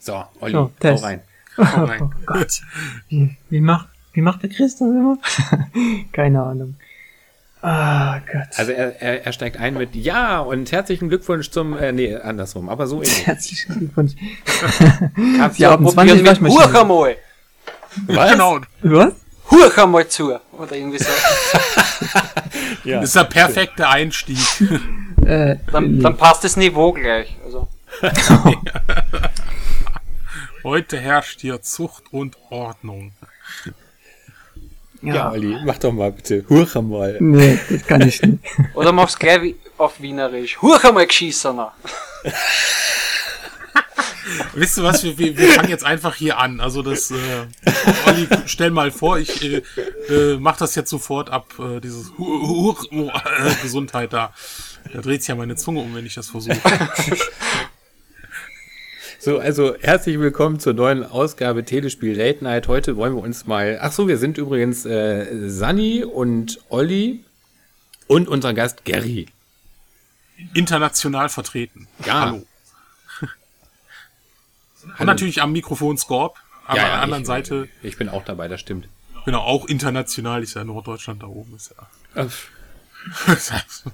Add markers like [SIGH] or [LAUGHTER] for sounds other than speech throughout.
So, Olli, So, hau Test. [LAUGHS] rein. Oh Gott. Wie, wie macht, wie macht der Chris das immer? [LAUGHS] Keine Ahnung. Ah, Gott. Also er, er, er steigt ein mit Ja und herzlichen Glückwunsch zum, äh, nee, andersrum, aber so ähnlich. Herzlichen Glückwunsch. [LAUGHS] Kannst Sie du haben 20 probieren mit einmal. Was? Genau. Was? Huch einmal zu. Oder irgendwie so. Ja. Das ist der perfekte Einstieg. Äh, Dann, dann passt das Niveau gleich. [LAUGHS] Heute herrscht hier Zucht und Ordnung. ja, ja. Olli, mach doch mal bitte. Hurra mal. Nee, das kann ich nicht. [LAUGHS] oder mach's gleich wie auf Wienerisch. Huch einmal geschissener. [LAUGHS] Wisst ihr was, wir, wir, wir fangen jetzt einfach hier an. Also das, äh, Olli, stell mal vor, ich äh, äh, mach das jetzt sofort ab, äh, dieses Hu- Hu- Hu- äh, Gesundheit da. Da dreht sich ja meine Zunge um, wenn ich das versuche. So, also herzlich willkommen zur neuen Ausgabe Telespiel Late Night. Heute wollen wir uns mal. Ach so, wir sind übrigens äh, Sani und Olli und unser Gast Gary. International vertreten. Ja. Hallo. [LAUGHS] Und natürlich am Mikrofon Scorp. Aber an der anderen ich, Seite, Ich bin auch dabei, das stimmt. genau, auch international, ist ja Norddeutschland da oben. Ist ja. [LAUGHS]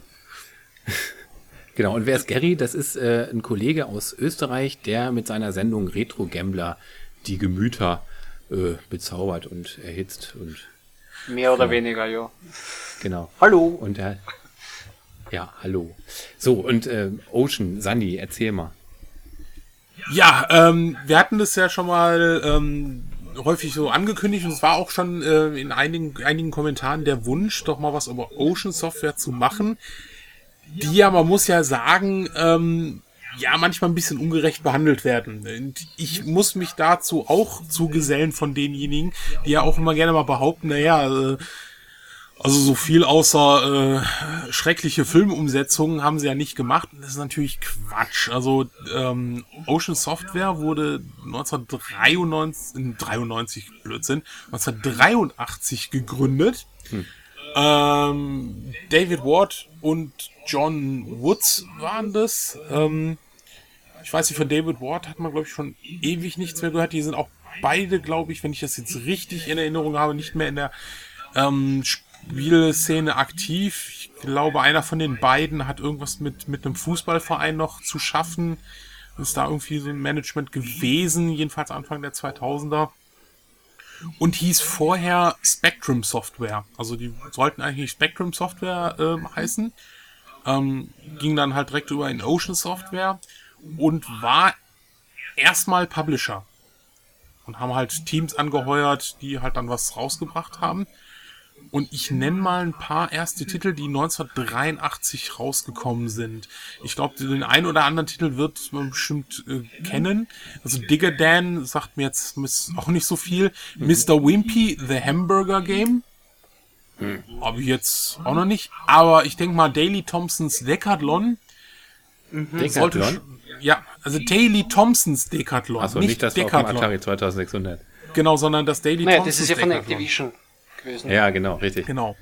Genau, und wer ist Gary? Das ist äh, ein Kollege aus Österreich, der mit seiner Sendung Retro Gambler die Gemüter äh, bezaubert und erhitzt und Mehr oder weniger, ja. genau. Hallo. Und er, ja, hallo. So, und äh, Ocean, Sandy, erzähl mal. Ja, ähm, wir hatten das ja schon mal ähm, häufig so angekündigt und es war auch schon äh, in einigen, einigen Kommentaren der Wunsch, doch mal was über Ocean Software zu machen, die ja, man muss ja sagen, ähm, ja, manchmal ein bisschen ungerecht behandelt werden. Und ich muss mich dazu auch zugesellen von denjenigen, die ja auch immer gerne mal behaupten, naja, äh, also so viel außer äh, schreckliche Filmumsetzungen haben sie ja nicht gemacht. Das ist natürlich Quatsch. Also ähm, Ocean Software wurde 1993, 93 Blödsinn, 1983 gegründet. Ähm, David Ward und John Woods waren das. Ähm, ich weiß nicht, von David Ward hat man, glaube ich, schon ewig nichts mehr gehört. Die sind auch beide, glaube ich, wenn ich das jetzt richtig in Erinnerung habe, nicht mehr in der ähm, Spielszene aktiv. Ich glaube, einer von den beiden hat irgendwas mit, mit einem Fußballverein noch zu schaffen. Ist da irgendwie so ein Management gewesen, jedenfalls Anfang der 2000er. Und hieß vorher Spectrum Software. Also die sollten eigentlich Spectrum Software ähm, heißen. Ähm, ging dann halt direkt über in Ocean Software und war erstmal Publisher. Und haben halt Teams angeheuert, die halt dann was rausgebracht haben. Und ich nenne mal ein paar erste Titel, die 1983 rausgekommen sind. Ich glaube, den einen oder anderen Titel wird man bestimmt äh, kennen. Also Digger Dan sagt mir jetzt auch nicht so viel. Mr. Wimpy, The Hamburger Game. Habe ich jetzt auch noch nicht. Aber ich denke mal, Daily Thompsons Decathlon sollte Decathlon? Ja, also Daily Thompsons Decathlon. Achso, nicht, nicht das auf dem Decathlon. Atari 2600. Genau, sondern das Daily Naja, Thompsons das ist ja von Decathlon. Activision gewesen. Ja, genau, richtig. Genau.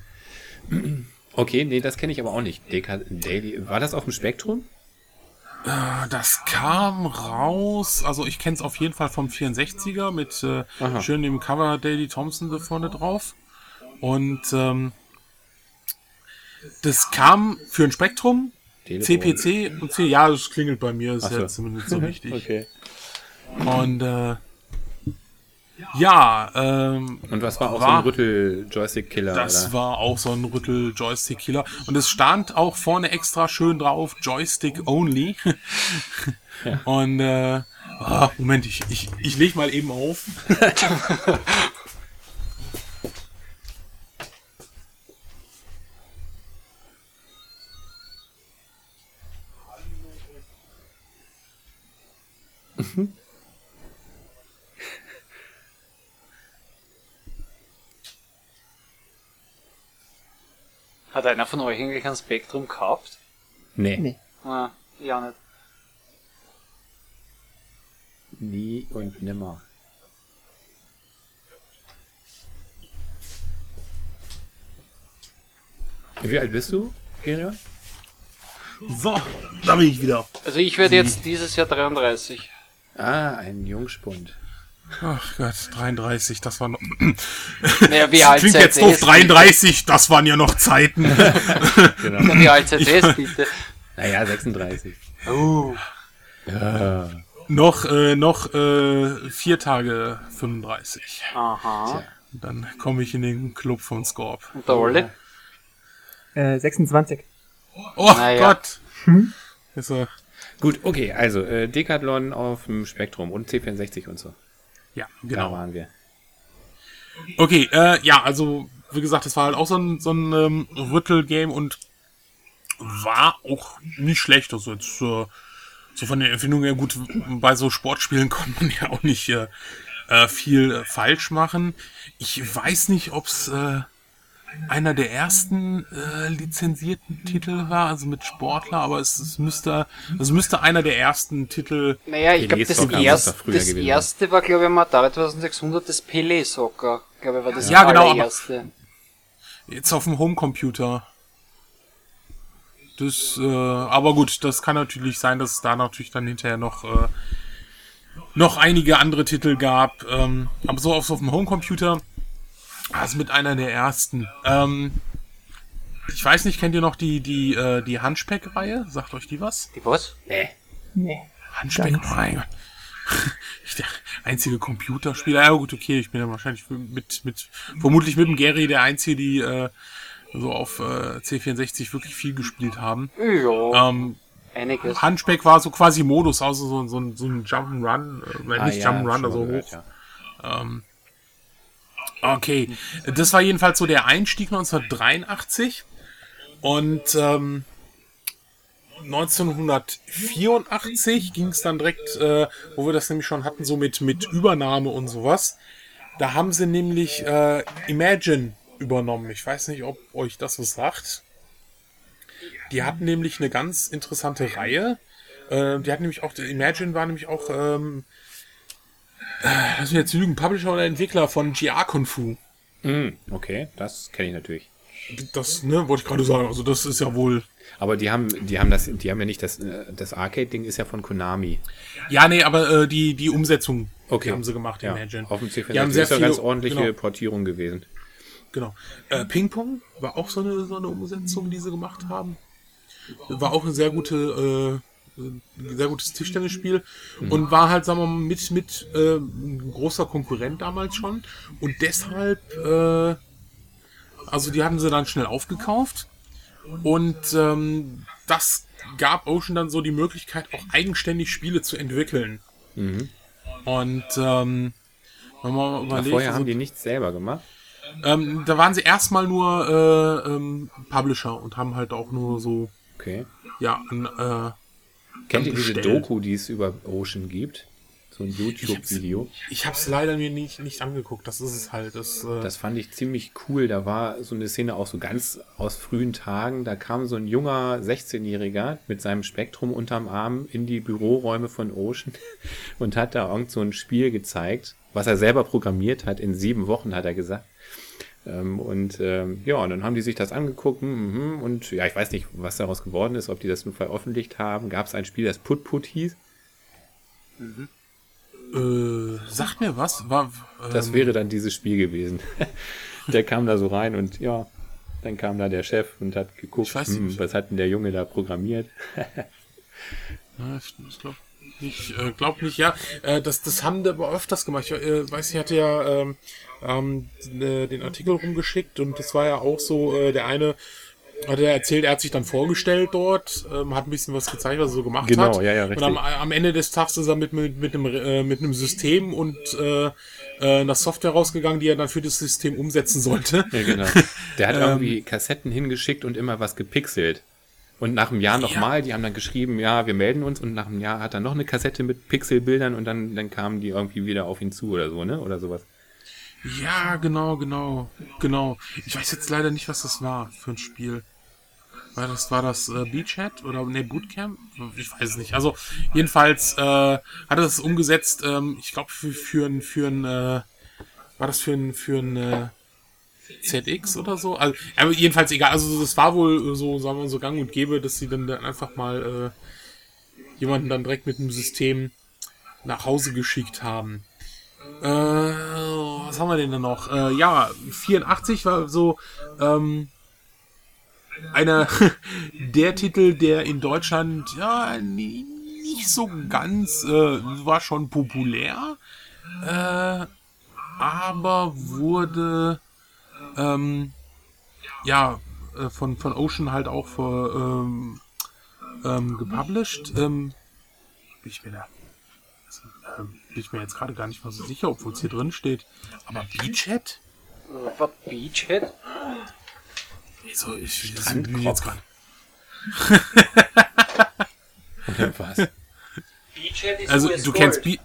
Okay, nee, das kenne ich aber auch nicht. Deca Daily. War das auf dem Spektrum? Das kam raus, also ich kenne es auf jeden Fall vom 64er mit äh, schön dem Cover Daily Thompson da vorne drauf. Und ähm, das kam für ein Spektrum, Telefon. CPC und C. Ja, das klingelt bei mir, ist so. ja zumindest so [LAUGHS] wichtig. Okay. Und äh, ja, ähm, Und was war auch so War- ein Rüttel-Joystick-Killer? Das oder? war auch so ein Rüttel-Joystick-Killer. Und es stand auch vorne extra schön drauf, Joystick only. [LAUGHS] Und äh, ah, Moment, ich, ich, ich leg mal eben auf. [LAUGHS] Hat einer von euch eigentlich ein Spektrum gehabt? Nee, Nee. Ah, ja nicht. nie und nimmer. Wie alt bist du, Gerion? So, da bin ich wieder. Also ich werde jetzt dieses Jahr 33. Ah, ein Jungspund. Ach Gott, 33, das war noch. Naja, wie alt Klingt seid jetzt doof, 33, das waren ja noch Zeiten. [LAUGHS] Genau. Wie alt ihr bitte? Naja, 36. Oh. Ja. noch, äh, noch, äh, vier Tage 35. Aha. Dann komme ich in den Club von Scorp. Und der Olli? Äh, 26. Oh Naja. Gott! Ist, äh, Gut, okay, also äh, Decathlon auf dem Spektrum und C64 und so. Ja, Da genau. waren wir. Okay, äh, ja, also, wie gesagt, das war halt auch so ein, so ein ähm, Rüttel-Game und war auch nicht schlecht. Also jetzt äh, so von der Empfindung her gut, bei so Sportspielen [LAUGHS] konnte man ja auch nicht äh, äh, viel äh, falsch machen. Ich weiß nicht, ob's äh, einer der ersten äh, lizenzierten Titel war, also mit Sportler, aber es, es müsste, es müsste einer der ersten Titel Naja, ich glaube, das, erste, früher das erste war, glaube ich, Atari 2600, das Pelé-Soccer. Glaube ich, war das Ja, genau, aber- allererste. Jetzt auf dem Homecomputer. Das, äh, aber gut, das kann natürlich sein, dass es da natürlich dann hinterher noch, äh, noch einige andere Titel gab. Ähm, aber so auf, so auf dem Homecomputer, also mit einer der ersten. Ähm, ich weiß nicht, kennt ihr noch die, die, äh, die Hunchback-Reihe? Sagt euch die was? Die was? Nee. Nee. Hunchback, Ganz. mein Gott. Ich der einzige Computerspieler. Ja gut, okay, ich bin ja wahrscheinlich mit, mit, vermutlich mit dem Gary der einzige, die äh, so auf äh, C64 wirklich viel gespielt haben. Ja, Ähm, einiges. Hunchback war so quasi Modus, also so, so, ein- so ein Jump'n'Run, äh, Ah, nicht ja, Jump'n'Run, also hoch. gehört, ja. Okay, das war jedenfalls so der Einstieg 1983 und ähm, 1984 ging es dann direkt, äh, wo wir das nämlich schon hatten, so mit, mit Übernahme und sowas. Da haben sie nämlich äh, Imagine übernommen. Ich weiß nicht, ob euch das was sagt. Die hatten nämlich eine ganz interessante Reihe. Äh, die hatten nämlich auch, Imagine war nämlich auch, ähm, äh, lass mich jetzt lügen, Publisher oder Entwickler von GR Kung Fu. Hm, okay, das kenne ich natürlich. Das, ne, wollte ich gerade sagen. Also das ist ja wohl. Aber die haben, die haben das, die haben ja nicht das, äh, das Arcade-Ding ist ja von Konami. Ja, nee, aber äh, die, die Umsetzung Okay. die haben sie gemacht, Ja, Imagine. auf dem C64 Die haben sehr ist ja viele, ganz ordentliche Genau, Portierung gewesen. genau. Äh, Ping Pong war auch so eine, so eine Umsetzung, die sie gemacht haben. War auch ein sehr gute, äh, ein sehr gutes Tischtennisspiel und war halt, sagen wir mal, mit, mit äh, ein großer Konkurrent damals schon. Und deshalb, äh, also die haben sie dann schnell aufgekauft. Und ähm, das gab Ocean dann so die Möglichkeit, auch eigenständig Spiele zu entwickeln. Und ähm, wenn man überlegt, vorher also, haben die nichts selber gemacht. ähm, da waren sie erstmal nur äh, ähm, Publisher und haben halt auch nur so, Okay. ja, ein, äh, Kennt ihr diese. Doku, die es über Ocean gibt? So ein YouTube-Video. ich habe es leider mir nicht, nicht angeguckt, das ist es halt. Das, äh, Das fand ich ziemlich cool. Da war so eine Szene auch so ganz aus frühen Tagen. Da kam so ein junger 16-Jähriger mit seinem Spektrum unterm Arm in die Büroräume von Ocean [LAUGHS] und hat da irgend so ein Spiel gezeigt, was er selber programmiert hat. In sieben Wochen hat er gesagt. Ähm, und ähm, ja, und dann haben die sich das angeguckt mhm, mhm, und ja, ich weiß nicht, was daraus geworden ist, ob die das nur veröffentlicht haben. Gab es ein Spiel, das Put Put hieß? äh, sagt mir was? War, ähm, Das wäre dann dieses Spiel gewesen. [LAUGHS] der kam da so rein und ja, dann kam da der Chef und hat geguckt, hm, was hat denn der Junge da programmiert. Ich glaube nicht, äh, glaub nicht, ja. Äh, das, das haben die aber öfters gemacht. Ich äh, weiß, ich hatte ja ähm, ähm, äh, den Artikel rumgeschickt und das war ja auch so, äh, der eine hat er erzählt, er hat sich dann vorgestellt dort, ähm, hat ein bisschen was gezeigt, was er so gemacht Genau, hat. ja, ja, Und richtig. am, am Ende des Tages ist er mit, mit, mit, einem, äh, mit einem System und äh, äh, einer Software rausgegangen, die er dann für das System umsetzen sollte. Ja, genau. [LAUGHS] Der Ähm. hat irgendwie Kassetten hingeschickt und immer was gepixelt. Und nach einem Jahr nochmal, die haben dann geschrieben, ja, wir melden uns und nach einem Jahr hat er noch eine Kassette mit Pixelbildern und dann, dann kamen die irgendwie wieder auf ihn zu oder so, ne? Oder sowas. Ja, genau, genau, genau. Ich weiß jetzt leider nicht, was das war für ein Spiel. War das, war das äh, Beachhead oder ne, Bootcamp? Ich weiß es nicht. Also jedenfalls äh, hat er das umgesetzt, ähm, ich glaube für, für ein, für ein äh, war das für ein, für ein äh, ZX oder so? Also, aber jedenfalls egal. Also das war wohl so, sagen wir mal, so gang und gäbe, dass sie dann, dann einfach mal äh, jemanden dann direkt mit einem System nach Hause geschickt haben. Äh, was haben wir denn da noch? Äh, ja, 84 war so ähm, einer [LAUGHS] der Titel, der in Deutschland ja nie- nicht so ganz äh, war schon populär, äh, aber wurde ähm, ja äh, von von Ocean halt auch für, ähm, ähm, gepublished. Ähm, bin ich mir da bin ich mir jetzt gerade gar nicht mal so sicher, obwohl es hier drin steht. Aber Beachhead? Was, Beachhead? So, ich, bin jetzt gerade. Oder was? Beachhead ist Also US du kennst. Be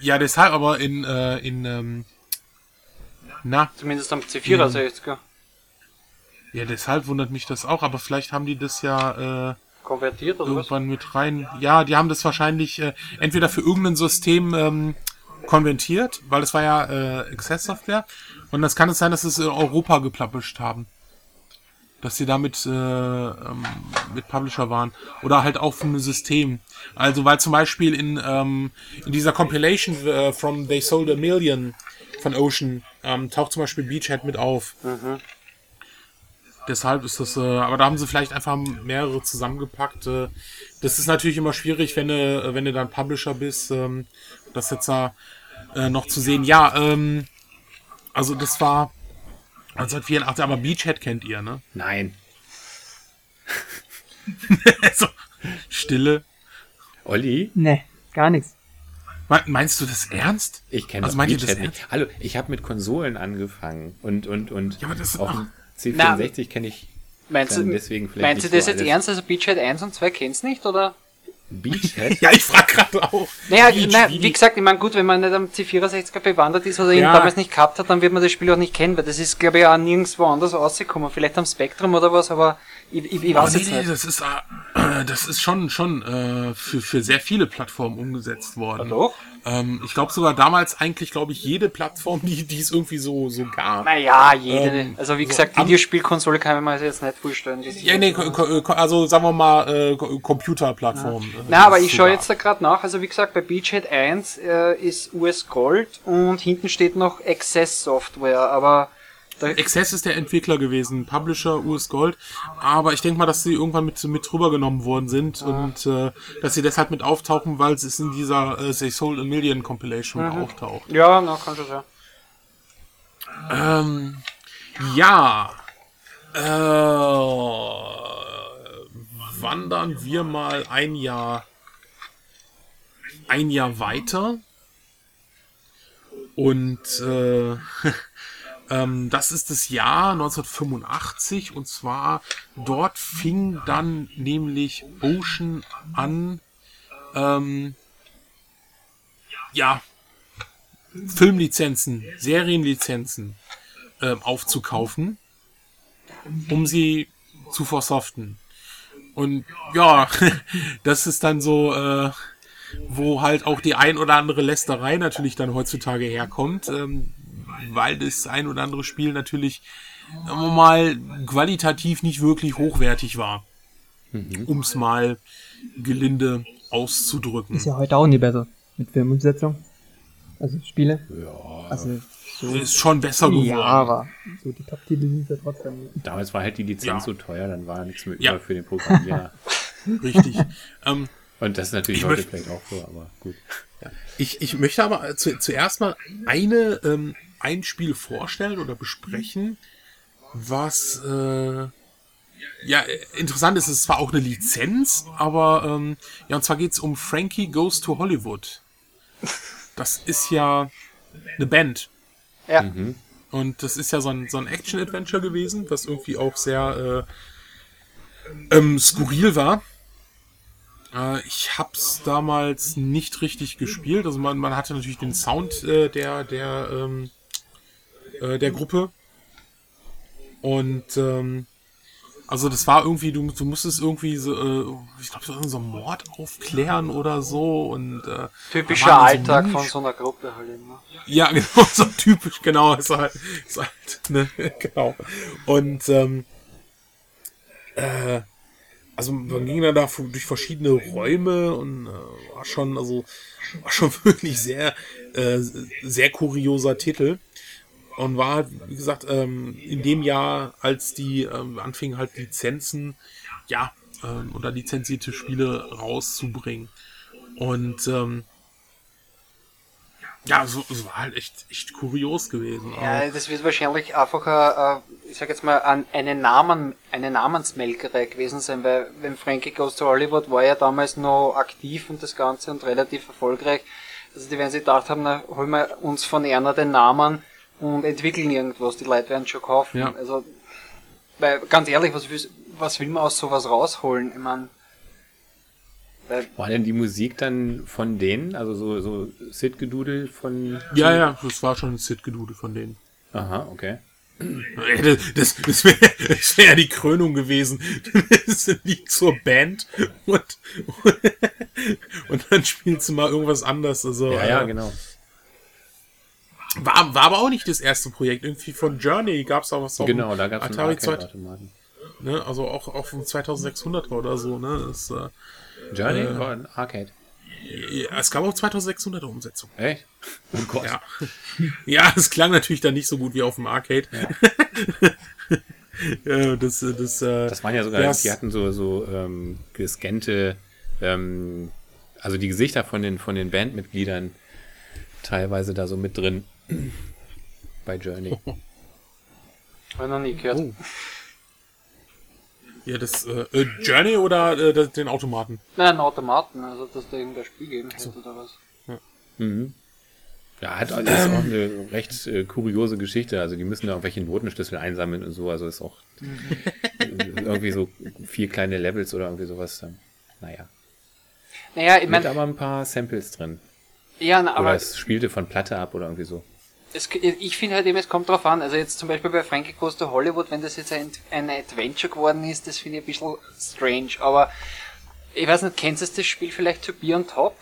Ja, deshalb aber in, äh, in ähm, na, Zumindest am C64er. ja, deshalb wundert mich das auch, aber vielleicht haben die das ja äh, Konvertiert oder was? irgendwann mit rein. Ja, die haben das wahrscheinlich äh, entweder für irgendein System ähm, konvertiert, weil das war ja äh, Access Software. Und das kann es sein, dass sie es in Europa gepublished haben. Dass sie damit äh, ähm, mit Publisher waren. Oder halt auch für ein System. Also weil zum Beispiel in, ähm, in dieser Compilation äh, from They Sold a Million von Ocean ähm, taucht zum Beispiel Beachhead mit auf. Deshalb ist das, äh, aber da haben sie vielleicht einfach mehrere zusammengepackt. Äh, das ist natürlich immer schwierig, wenn du, wenn du dann Publisher bist, ähm, das jetzt da äh, noch zu sehen. Ja, ähm, also das war 1984, aber Beachhead kennt ihr, ne? Nein. [LAUGHS] so, Stille. Olli, Ne, gar nichts. Me- Meinst du das ernst? ich kenne Also das das nicht. Hallo, ich habe mit Konsolen angefangen und und und Ja, aber das- dem C64 kenne ich Meinst du, deswegen vielleicht meinst du das jetzt alles. ernst? Also Beachhead 1 und 2 kennst nicht, oder? Beachhead. [LAUGHS] Ja, ich frag gerade auch. Naja, Beach, na, wie- wie gesagt, ich meine, gut, wenn man nicht am C64er bewandert ist oder ihn Ja. damals nicht gehabt hat, dann wird man das Spiel auch nicht kennen, weil das ist, glaube ich, auch nirgendwo anders rausgekommen. Vielleicht am Spektrum oder was, aber ich, ich, ich Oh, weiß nee, jetzt nee, nicht. das ist, äh, das ist schon, schon äh, für, für sehr viele Plattformen umgesetzt worden. Doch? Ähm, ich glaube sogar damals eigentlich, glaube ich, jede Plattform, die, die es irgendwie so, so gab. Naja, jede. Ähm, also wie so gesagt, Videospielkonsole kann man sich jetzt nicht vorstellen. Ja, nee, also sagen wir mal äh, Computerplattform. äh, Na, aber ich schaue jetzt da gerade nach. Also wie gesagt, bei Beachhead 1 äh, ist US Gold und hinten steht noch Access Software, aber Access ist der Entwickler gewesen, Publisher US Gold, aber ich denke mal, dass sie irgendwann mit, mit rübergenommen worden sind und äh, dass sie deshalb mit auftauchen, weil es in dieser äh, They Sold a Million Compilation Mhm. auftaucht. ja, na, kann schon sein. Ähm, ja. Äh, wandern wir mal ein Jahr ein Jahr weiter. Und äh, [LAUGHS] ähm, das ist das Jahr 1985 und zwar dort fing dann nämlich Ocean an, ähm, ja, Filmlizenzen, Serienlizenzen ähm, aufzukaufen, um sie zu versoften. Und ja, [LAUGHS] das ist dann so, äh, wo halt auch die ein oder andere Lästerei natürlich dann heutzutage herkommt, ähm, weil das ein oder andere Spiel natürlich mal qualitativ nicht wirklich hochwertig war, um es mal gelinde auszudrücken. Ist ja heute auch nie besser. Mit Filmumsetzung. Also Spiele. Ja, Also so. Ist schon besser geworden. Ja, aber so die Top-Titel sind ja trotzdem. damals war halt die Lizenz Ja. so teuer, dann war nichts mehr Ja. über für den Programmierer. [LAUGHS] Richtig. ähm, Und das ist natürlich Ich heute vielleicht auch so, aber gut. Ich, ich möchte aber zu, zuerst mal eine, ähm, ein Spiel vorstellen oder besprechen, was äh, ja interessant ist. Es ist zwar auch eine Lizenz, aber ähm, ja, und zwar geht's um Frankie Goes to Hollywood. Das ist ja eine Band. Ja. Und das ist ja so ein, so ein Action-Adventure gewesen, was irgendwie auch sehr äh, ähm, skurril war. Äh, ich hab's damals nicht richtig gespielt. Also man, man hatte natürlich den Sound äh, der, der, ähm, äh, der Gruppe. Und ähm, also das war irgendwie, du, du musstest irgendwie so, äh, ich glaube, so, so einen Mord aufklären oder so. Und äh, Typischer so Alltag Mini- von so einer Gruppe halt immer. ja, [LAUGHS] genau, so typisch, genau, ist halt, ist halt ne, [LAUGHS] genau. Und, ähm, äh, also man ging dann da durch verschiedene Räume und äh, war schon, also war schon [LAUGHS] wirklich sehr, äh, sehr kurioser Titel. Und war, halt, wie gesagt, ähm, in dem Jahr, als die ähm, anfingen halt Lizenzen, ja, ähm, oder lizenzierte Spiele rauszubringen. Und ähm, ja, so, so war halt echt, echt kurios gewesen. Ja, das wird wahrscheinlich einfach, äh, ich sag jetzt mal, an eine Namen, eine Namensmelkerei gewesen sein, weil wenn Frankie Goes to Hollywood war ja damals noch aktiv und das Ganze und relativ erfolgreich. Also die werden sich gedacht haben, na, holen wir uns von einer den Namen und entwickeln irgendwas. Die Leute werden schon kaufen. Ja. Also, weil ganz ehrlich, was will, was will man aus sowas rausholen? Ich meine, war denn die Musik dann von denen? Also so, so Sid-Gedudel von. Ja, ja, das war schon ein Sid-Gedudel von denen. Aha, okay. Das, das wäre wär ja die Krönung gewesen. Das liegt zur Band und, und dann spielst du mal irgendwas anderes. Also, Ja, ja, äh, genau. War, war aber auch nicht das erste Projekt. Irgendwie von Journey gab es auch was auf Genau, da gab es Atari 2, Arcade-Automaten. ne? Also auch auf dem 2600er oder so. Ne? Das, äh, Journey Äh. war ein Arcade. ja, es gab auch 2600er Umsetzung. Echt? Oh Gott. Ja. [LAUGHS] ja, es klang natürlich dann nicht so gut wie auf dem Arcade. Ja. [LAUGHS] das, das, äh, Das waren ja sogar, das- die hatten so, so ähm, gescannte, ähm, also die Gesichter von den, von den Bandmitgliedern teilweise da so mit drin. [CLEARS THROAT] Bei Journey. [LAUGHS] Ich noch nie gehört. Oh. ja, das äh, äh, Journey oder äh, das- den Automaten? Nein, einen Automaten, also dass da irgendein Spiel geben hätte oder was. Mhm. Ja, hat also ist auch eine recht äh, kuriose Geschichte. Also die müssen da irgendwelche Notenschlüssel einsammeln und so. Also ist auch äh, [LAUGHS] irgendwie so vier kleine Levels oder irgendwie sowas. dann. Naja. Naja, ich Mit meine, aber ein paar Samples drin. ja, na, Oder aber es spielte von Platte ab oder irgendwie so. Es, ich finde halt eben, es kommt drauf an. Also jetzt zum Beispiel bei Frankie Goes to Hollywood, wenn das jetzt ein, ein Adventure geworden ist, das finde ich ein bisschen strange. Aber ich weiß nicht, kennst du das Spiel vielleicht To Be on Top?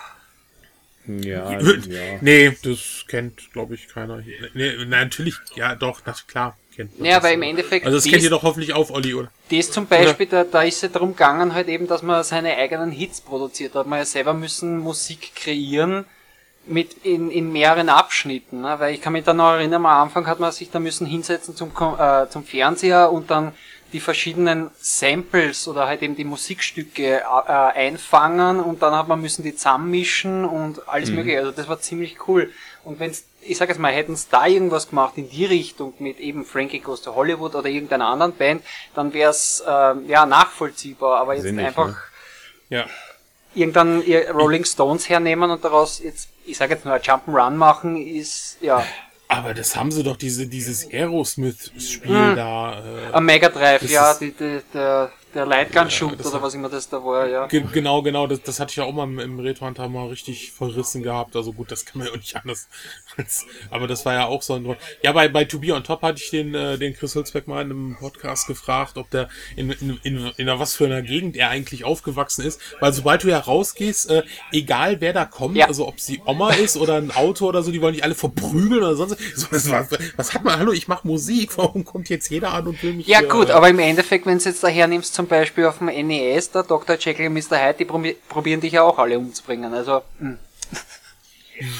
Ja, ja. Nee, das kennt, glaube ich, keiner. hier. Nee, nee, natürlich, ja, doch, das, klar, kennt man das. aber im Endeffekt, Also das kennt ihr doch hoffentlich auch, Olli, oder? Das zum Beispiel, da, da ist es darum gegangen, halt eben, dass man seine eigenen Hits produziert. Da hat man ja selber müssen Musik kreieren mit in, in mehreren Abschnitten. Ne? Weil ich kann mich da noch erinnern, am Anfang hat man sich da müssen hinsetzen zum, äh, zum Fernseher und dann die verschiedenen Samples oder halt eben die Musikstücke äh, einfangen und dann hat man müssen die zusammenmischen und alles mögliche. Also das war ziemlich cool. Und wenn's, ich sag jetzt mal, hätten es da irgendwas gemacht in die Richtung mit eben Frankie Goes to Hollywood oder irgendeiner anderen Band, dann wäre es ähm, ja nachvollziehbar. Aber jetzt Sinnig, einfach ne? Ja. irgendein ihr Rolling Stones hernehmen und daraus jetzt, ich sag jetzt nur Jump'n'Run machen, ist ja Aber das haben sie doch, diese, dieses Aerosmith-Spiel Hm. da. Äh, am Mega Drive, ja, die, die, der, der Lightgun Shoot das oder was immer das da war, ja. ge genau, genau, das, das hatte ich ja auch mal im, im Retro-Hunter mal richtig verrissen gehabt. Also gut, das kann man ja auch nicht anders. [LAUGHS] als- Aber das war ja auch so ein Grund. Ja, bei, bei To Be on Top hatte ich den, äh, den Chris Hülsbeck mal in einem Podcast gefragt, ob der in, in, in, in was für einer Gegend er eigentlich aufgewachsen ist. Weil sobald du ja rausgehst, äh, egal wer da kommt, Ja. also ob sie Oma ist oder ein Auto oder so, die wollen dich alle verprügeln oder sonst so, was, was, was hat man? Hallo, ich mache Musik, warum kommt jetzt jeder an und will mich Ja hier, gut, äh, aber im Endeffekt, wenn du jetzt daher nimmst, zum Beispiel auf dem NES, der Dr. Jekyll und Mr. Hyde, die probi probieren dich ja auch alle umzubringen. Also, hm.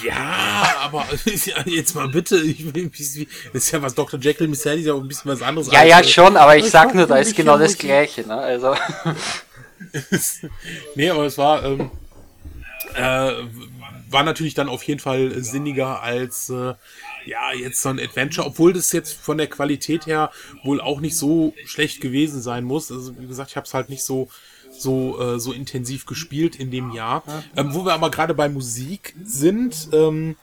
Ja, aber [LAUGHS] jetzt mal bitte, ich das ist ja was Dr. Jekyll und Mr. Hyde ist ja auch ein bisschen was anderes. ja, ja, als, schon, aber ich Ich sag nur, da ist genau das. Gleiche, ne? Also, [LAUGHS] nee, aber es war, ähm, äh, war natürlich dann auf jeden Fall sinniger als, äh, ja, jetzt so ein Adventure, obwohl das jetzt von der Qualität her wohl auch nicht so schlecht gewesen sein muss. Also, wie gesagt, ich habe es halt nicht so so äh, so intensiv gespielt in dem Jahr. Ähm, wo wir aber gerade bei Musik sind, ähm,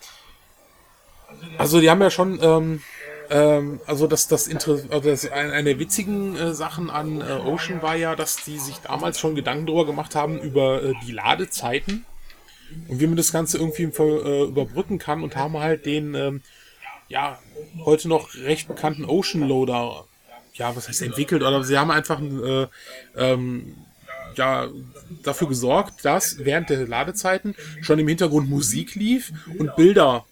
also die haben ja schon, ähm, ähm, also das, das, Inter also das eine, eine der witzigen äh, Sachen an äh, Ocean war ja, dass die sich damals schon Gedanken darüber gemacht haben über äh, die Ladezeiten und wie man das Ganze irgendwie äh, überbrücken kann und haben halt den, ähm, ja, heute noch recht bekannten Ocean Loader, ja, was heißt entwickelt, oder sie haben einfach äh, ähm, ja, dafür gesorgt, dass während der Ladezeiten schon im Hintergrund Musik lief und Bilder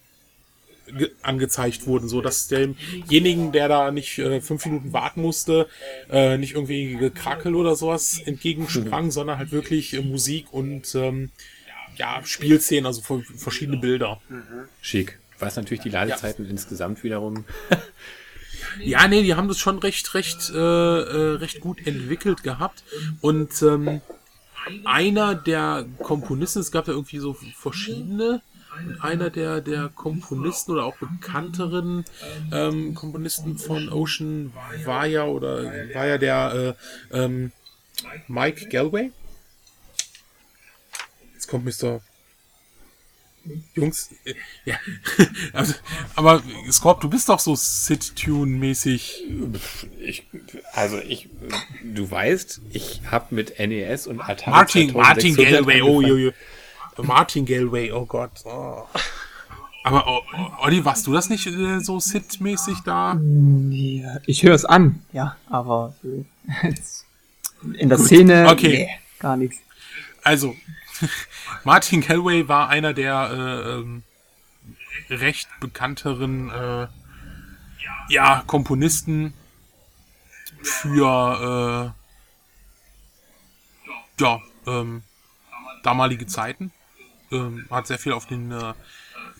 ge- angezeigt wurden, so dass demjenigen, der da nicht äh, fünf Minuten warten musste, äh, nicht irgendwie Gekrackel oder sowas entgegensprang, sondern halt wirklich äh, Musik und ähm, ja, Spielszenen, also verschiedene Bilder. Schick. Was natürlich die Ladezeiten insgesamt wiederum. [LAUGHS] Ja, nee, die haben das schon recht, recht, äh, äh, recht gut entwickelt gehabt. Und ähm, einer der Komponisten, es gab ja irgendwie so verschiedene, und einer der, der Komponisten oder auch bekannteren ähm, Komponisten von Ocean war ja oder war ja der äh, ähm, Mike Galway. Jetzt kommt Mr. Jungs, äh, ja, [LAUGHS] also, aber Scorp, du bist doch so Sit-Tune-mäßig. Ich, also ich, du weißt, ich habe mit NES und Atari Martin, Martin 2600 Galway, oh, jo, jo. Martin Galway, oh Gott. Oh. Aber, oh, oh, Olli, warst du das nicht äh, so Sit-mäßig da? Ja, ich höre es an, ja, aber in der Szene okay. nee, gar nichts. Also, [LAUGHS] Martin Galway war einer der äh, ähm, recht bekannteren äh, ja, Komponisten für äh, ja, ähm, damalige Zeiten. Ähm, hat sehr viel auf den äh,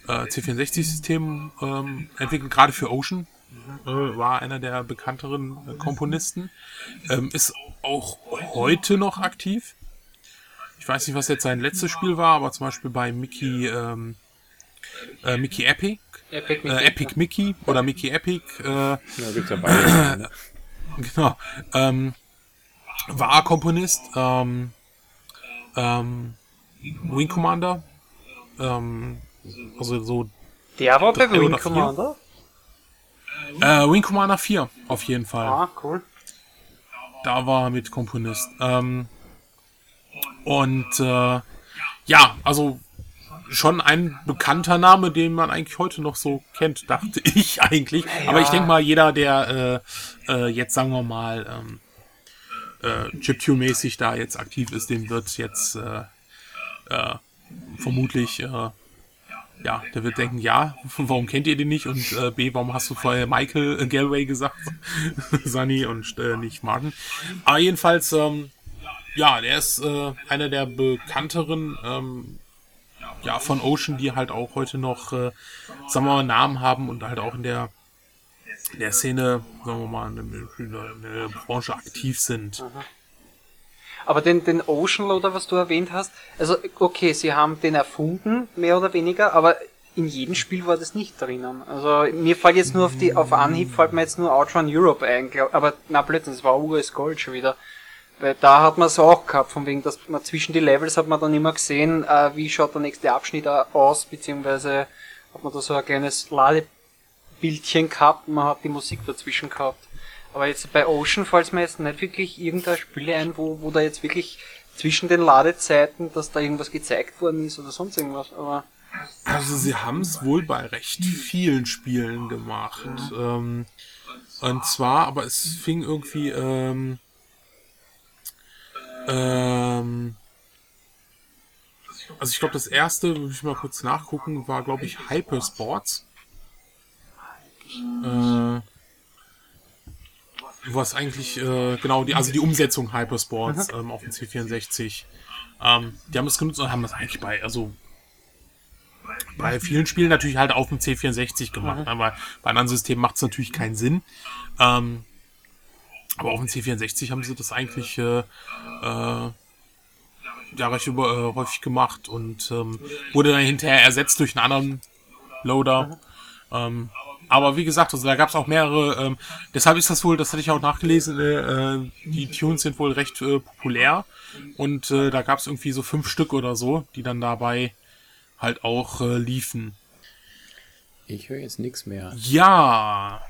äh, C64-Systemen ähm, entwickelt, gerade für Ocean. Äh, war einer der bekannteren Komponisten. Ähm, ist auch heute noch aktiv. Ich weiß nicht, was jetzt sein letztes Spiel war, aber zum Beispiel bei Mickey, ähm, äh, Mickey Epic, Epic äh, Epic Mickey oder Mickey Epic, äh, Ja, gibt's ja beide. ne? [LAUGHS] genau, ähm, war Komponist, ähm, ähm, Wing Commander, ähm, also so, Der war bei Wing? Commander? äh, Wing Commander 4 auf jeden Fall. Ah, cool. da war er mit Komponist. Ähm, und äh, ja, also schon ein bekannter Name, den man eigentlich heute noch so kennt, dachte [LAUGHS] ich eigentlich. Aber ich denke mal, jeder, der äh, äh, jetzt sagen wir mal ähm, äh, Chiptune-mäßig da jetzt aktiv ist, dem wird jetzt äh, äh, vermutlich äh, ja, der wird denken, ja, [LAUGHS] warum kennt ihr den nicht? Und äh, B, warum hast du vorher Michael äh, Galway gesagt? [LAUGHS] Sunny und äh, nicht Martin. Aber jedenfalls, ähm, ja, der ist äh, einer der bekannteren ähm, ja, von Ocean, die halt auch heute noch, äh, sagen wir mal, Namen haben und halt auch in der, in der Szene, sagen wir mal, in der, in der Branche aktiv sind. Aber den, den Ocean Loader, was du erwähnt hast, also okay, sie haben den erfunden, mehr oder weniger, aber in jedem Spiel war das nicht drinnen. Also mir fällt jetzt nur auf die, auf Anhieb fällt mir jetzt nur Outrun Europe ein, aber na blödsinn, das war US Gold schon wieder. Weil da hat man es auch gehabt, von wegen, dass man zwischen die Levels hat man dann immer gesehen, äh, wie schaut der nächste Abschnitt aus, beziehungsweise hat man da so ein kleines Ladebildchen gehabt und man hat die Musik dazwischen gehabt. Aber jetzt bei Ocean fällt mir jetzt nicht wirklich irgendein Spiel ein, wo, wo da jetzt wirklich zwischen den Ladezeiten, dass da irgendwas gezeigt worden ist oder sonst irgendwas. Aber Also sie haben es wohl bei recht vielen Spielen gemacht. Ähm, und zwar, aber es fing irgendwie, ähm, ähm, also ich glaube, das erste, muss ich mal kurz nachgucken, war, glaube ich, Hypersports. Äh, was eigentlich, äh, genau, die, also die Umsetzung Hypersports ähm, auf dem C64. Ähm, die haben es genutzt und haben das eigentlich bei, also bei vielen Spielen natürlich halt auf dem C64 gemacht, ne, weil bei anderen Systemen macht es natürlich keinen Sinn. Ähm, aber auf dem C64 haben sie das eigentlich äh, äh, ja recht über, äh, häufig gemacht und ähm, wurde dann hinterher ersetzt durch einen anderen Loader. Ähm, aber wie gesagt, also da gab es auch mehrere, ähm, deshalb ist das wohl, das hatte ich auch nachgelesen, äh, äh, die Tunes sind wohl recht äh, populär und äh, da gab es irgendwie so fünf Stück oder so, die dann dabei halt auch äh, liefen. Ich höre jetzt nichts mehr. Ja.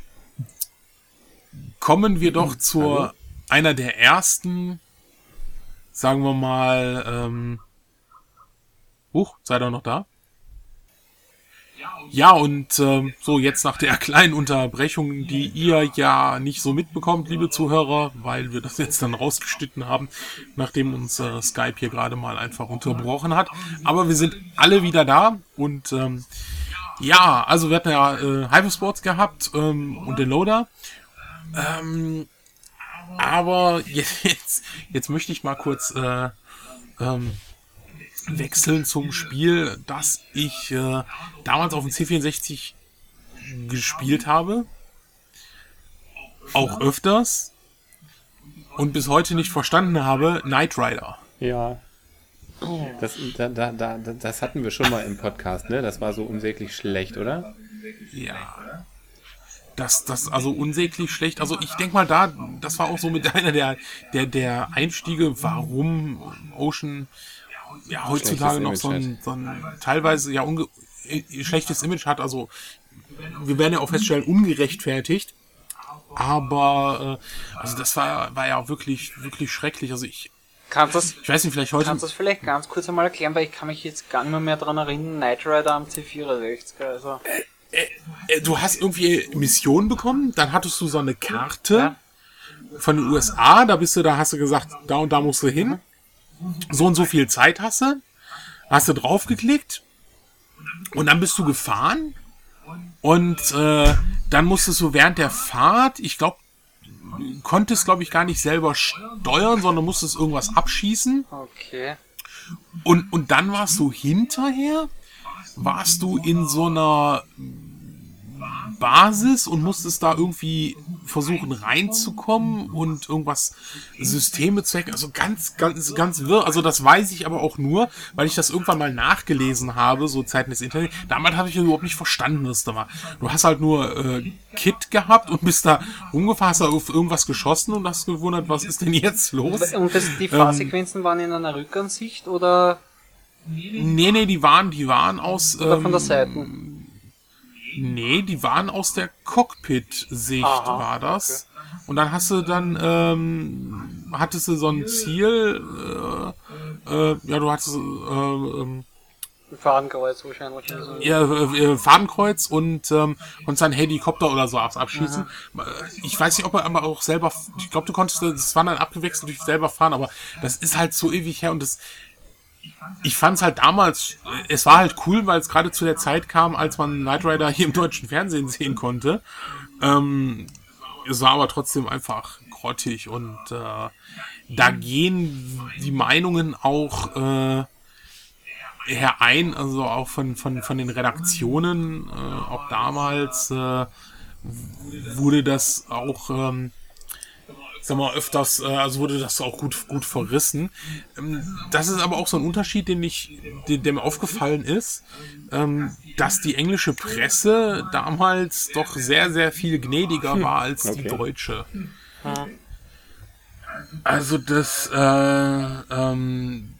Kommen wir doch zur Hallo? einer der ersten, sagen wir mal, ähm, Huch, seid ihr noch da? Ja, und ähm, so jetzt nach der [LAUGHS] kleinen Unterbrechung, die ihr ja nicht so mitbekommt, liebe Zuhörer, weil wir das jetzt dann rausgeschnitten haben, nachdem uns äh, Skype hier gerade mal einfach unterbrochen hat. Aber wir sind alle wieder da und ähm, Ja, also wir hatten ja äh, Hyper Sports gehabt ähm, und den Loader. Ähm, aber jetzt, jetzt, jetzt möchte ich mal kurz äh, ähm, wechseln zum Spiel, das ich äh, damals auf dem C64 gespielt habe. Auch öfters. Und bis heute nicht verstanden habe, Knight Rider. Ja. Das, da, da, da, das hatten wir schon mal im Podcast, ne? Das war so unsäglich schlecht, oder? Ja. Das, das, also unsäglich schlecht. Also ich denke mal da, das war auch so mit [LAUGHS] einer der, der, der Einstiege, warum Ocean ja heutzutage noch so ein, so ein teilweise ja unge äh, schlechtes Image hat. Also wir werden ja auch feststellen, ungerechtfertigt. Aber äh, also das war, war ja wirklich, wirklich schrecklich. Also ich, Kannst du das, ich weiß nicht, vielleicht heute. kannst du das vielleicht ganz kurz einmal erklären, weil ich kann mich jetzt gar nicht mehr, mehr daran erinnern, Knight Rider am C64. Also, Äh, du hast irgendwie Missionen bekommen, dann hattest du so eine Karte Ja. von den USA, da bist du, da hast du gesagt, da und da musst du hin. So und so viel Zeit hast du. Hast du draufgeklickt und dann bist du gefahren und äh, dann musstest du während der Fahrt, ich glaube, konntest glaube ich gar nicht selber steuern, sondern musstest irgendwas abschießen. okay. Und, und dann warst du hinterher, warst du in so einer Basis und musstest da irgendwie versuchen reinzukommen und irgendwas Systeme zu hacken. Also ganz, ganz, ganz wirr. Also das weiß ich aber auch nur, weil ich das irgendwann mal nachgelesen habe, so Zeiten des Internet. Damals habe ich überhaupt nicht verstanden, was da war. Du hast halt nur äh, Kit gehabt und bist da rumgefahren, hast da auf irgendwas geschossen und hast gewundert, was ist denn jetzt los? Und das, die Fahrsequenzen waren in einer Rückansicht oder, Nee, nee, die waren, die waren aus. oder von der ähm, Seite? Nee, die waren aus der Cockpit-Sicht, Aha, war das. Und dann hast du dann, ähm, hattest du so ein Ziel, äh, äh, ja, du hattest, äh, ähm, Fadenkreuz wahrscheinlich. Ja, äh, äh, Fadenkreuz und, ähm, und sein Helikopter oder so abs- abschießen. Äh, Ich weiß nicht, ob er aber auch selber, ich glaube, du konntest, das war dann abgewechselt durch selber fahren, aber das ist halt so ewig her und das, ich fand es halt damals, es war halt cool, weil es gerade zu der Zeit kam, als man Knight Rider hier im deutschen Fernsehen sehen konnte. Ähm, es war aber trotzdem einfach grottig und äh, da gehen die Meinungen auch äh, herein, also auch von, von, von den Redaktionen, äh, auch damals äh, wurde das auch ähm, sag mal, öfters, äh, also wurde das auch gut, gut verrissen. Ähm, das ist aber auch so ein Unterschied, den ich, den, der mir aufgefallen ist, ähm, dass die englische Presse damals doch sehr, sehr viel gnädiger [LAUGHS] war als die okay. deutsche. Also das äh, ähm,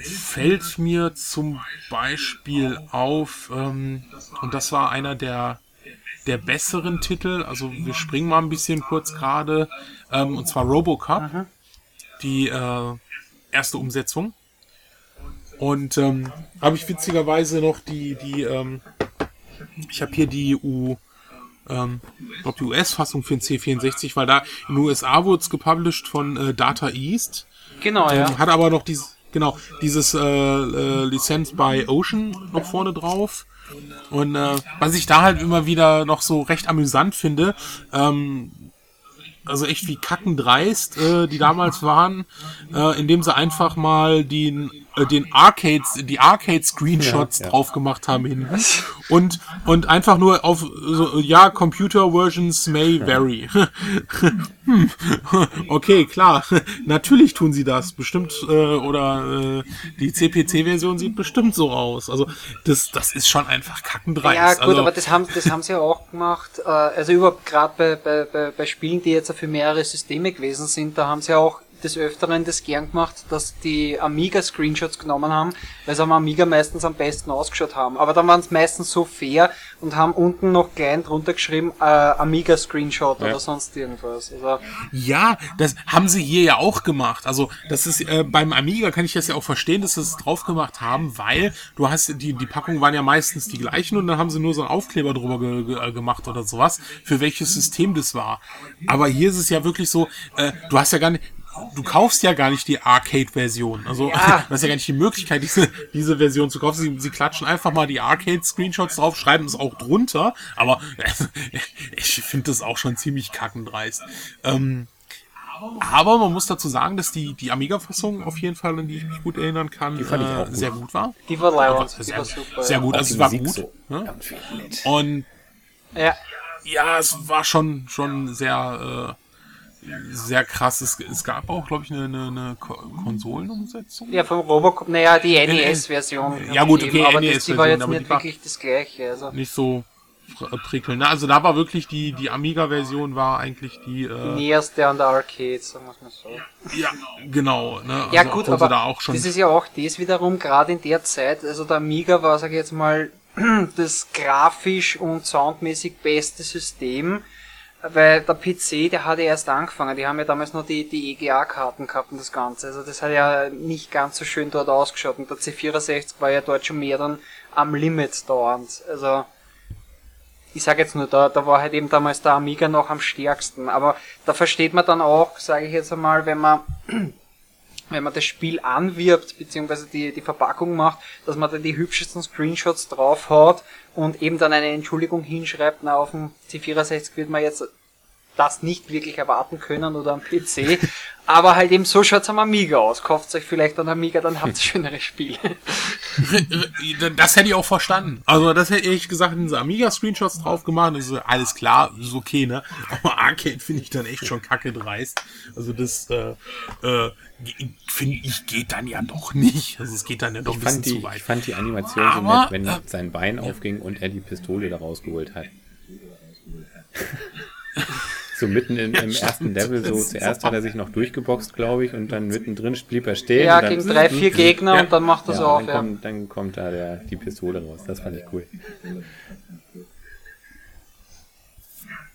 fällt mir zum Beispiel auf, ähm, und das war einer der der besseren Titel, also wir springen mal ein bisschen kurz gerade, ähm, und zwar Robocop, die äh, erste Umsetzung. Und ähm, habe ich witzigerweise noch die, die, ähm, ich habe hier die U, ähm, ich glaub, die US-Fassung für den C64, weil da in den USA wurde es gepublished von äh, Data East. Genau, Ähm, ja. hat aber noch dieses, genau, dieses äh, äh, Lizenz bei Ocean noch vorne drauf. Und äh, was ich da halt immer wieder noch so recht amüsant finde, ähm, also echt wie kackendreist, äh, die damals waren, äh, indem sie einfach mal den, äh, den Arcades, die Arcade-Screenshots Ja, ja. drauf gemacht haben hinten. [LAUGHS] Und, und einfach nur auf, so, ja, Computer Versions may vary. [LAUGHS] hm. Okay, klar. [LAUGHS] Natürlich tun sie das. Bestimmt, äh, oder äh, die CPC-Version sieht bestimmt so aus. Also, das, das ist schon einfach kackendreist. Ja, gut, also, aber das haben, das haben sie ja auch gemacht. Äh, also überhaupt gerade bei, bei, bei, bei Spielen, die jetzt für mehrere Systeme gewesen sind, da haben sie auch des Öfteren das gern gemacht, dass die Amiga-Screenshots genommen haben, weil sie am Amiga meistens am besten ausgeschaut haben. Aber dann waren es meistens so fair und haben unten noch klein drunter geschrieben, äh, Amiga-Screenshot Ja. oder sonst irgendwas. Also, Ja, das haben sie hier ja auch gemacht. Also das ist äh, beim Amiga kann ich das ja auch verstehen, dass sie es drauf gemacht haben, weil du hast die die Packungen waren ja meistens die gleichen und dann haben sie nur so einen Aufkleber drüber ge ge äh, gemacht oder sowas, für welches System das war. Aber hier ist es ja wirklich so, äh, du hast ja gar nicht du kaufst ja gar nicht die Arcade-Version. Also Ja. [LAUGHS] du hast ja gar nicht die Möglichkeit, diese, diese Version zu kaufen. Sie, sie klatschen einfach mal die Arcade-Screenshots drauf, schreiben es auch drunter, aber [LAUGHS] ich finde das auch schon ziemlich kackendreist. Ähm, aber man muss dazu sagen, dass die, die Amiga-Fassung auf jeden Fall, an die ich mich gut erinnern kann, Die fand ich äh, auch gut. sehr gut war. Die war die Sehr, sehr gut, also es war Musik gut. so. Ne? Und Ja, ja, es war schon, schon sehr, äh, sehr krass. Es, es gab auch, glaube ich, eine, eine, eine Ko- Konsolenumsetzung. ja, vom Robocop, naja, die NES-Version. Ja, gut, okay, aber das, die war jetzt nicht wirklich das gleiche. Also. Nicht so pr- prickelnd. ne? Also da war wirklich die, die Amiga-Version war eigentlich die, äh, Näherste an der Arcade, sagen wir es mal so. ja, genau. Ne? Ja also gut, obwohl sie aber da auch schon, das ist ja auch das wiederum, gerade in der Zeit, also der Amiga war, sag ich jetzt mal, [CLEARS THROAT] das grafisch und soundmäßig beste System, weil der PC, der hat ja erst angefangen, die haben ja damals noch die, die EGA-Karten gehabt und das Ganze, also das hat ja nicht ganz so schön dort ausgeschaut. Und der C64 war ja dort schon mehr dann am Limit dauernd, also ich sage jetzt nur, da, da war halt eben damals der Amiga noch am stärksten, aber da versteht man dann auch, sage ich jetzt einmal, wenn man [CLEARS THROAT] wenn man das Spiel anwirbt, beziehungsweise die, die Verpackung macht, dass man da die hübschesten Screenshots draufhaut und eben dann eine Entschuldigung hinschreibt, na, auf dem C64 wird man jetzt das nicht wirklich erwarten können oder am PC, aber halt eben so schaut's am Amiga aus. Kauft euch vielleicht an Amiga, dann habt ihr [LAUGHS] schönere Spiele. [LAUGHS] das hätte ich auch verstanden. Also das hätte ich gesagt, in diese Amiga-Screenshots drauf gemacht, das ist alles klar, ist okay, ne? Aber Arcade finde ich dann echt schon kacke dreist. Also das, äh, äh, finde ich, geht dann ja doch nicht. Also es geht dann ja doch Ich ein bisschen die, zu weit. ich fand die Animation so Aber, nett, wenn äh, sein Bein aufging und er die Pistole da rausgeholt hat. [LAUGHS] so mitten in, im stimmt. ersten Level, so zuerst hat er sich noch durchgeboxt, glaube ich, und dann mittendrin blieb er stehen. Ja, und dann, gegen drei, vier Gegner Ja. und dann macht das ja, auf, dann, ja. kommt, dann kommt da der, die Pistole raus. Das fand ich cool.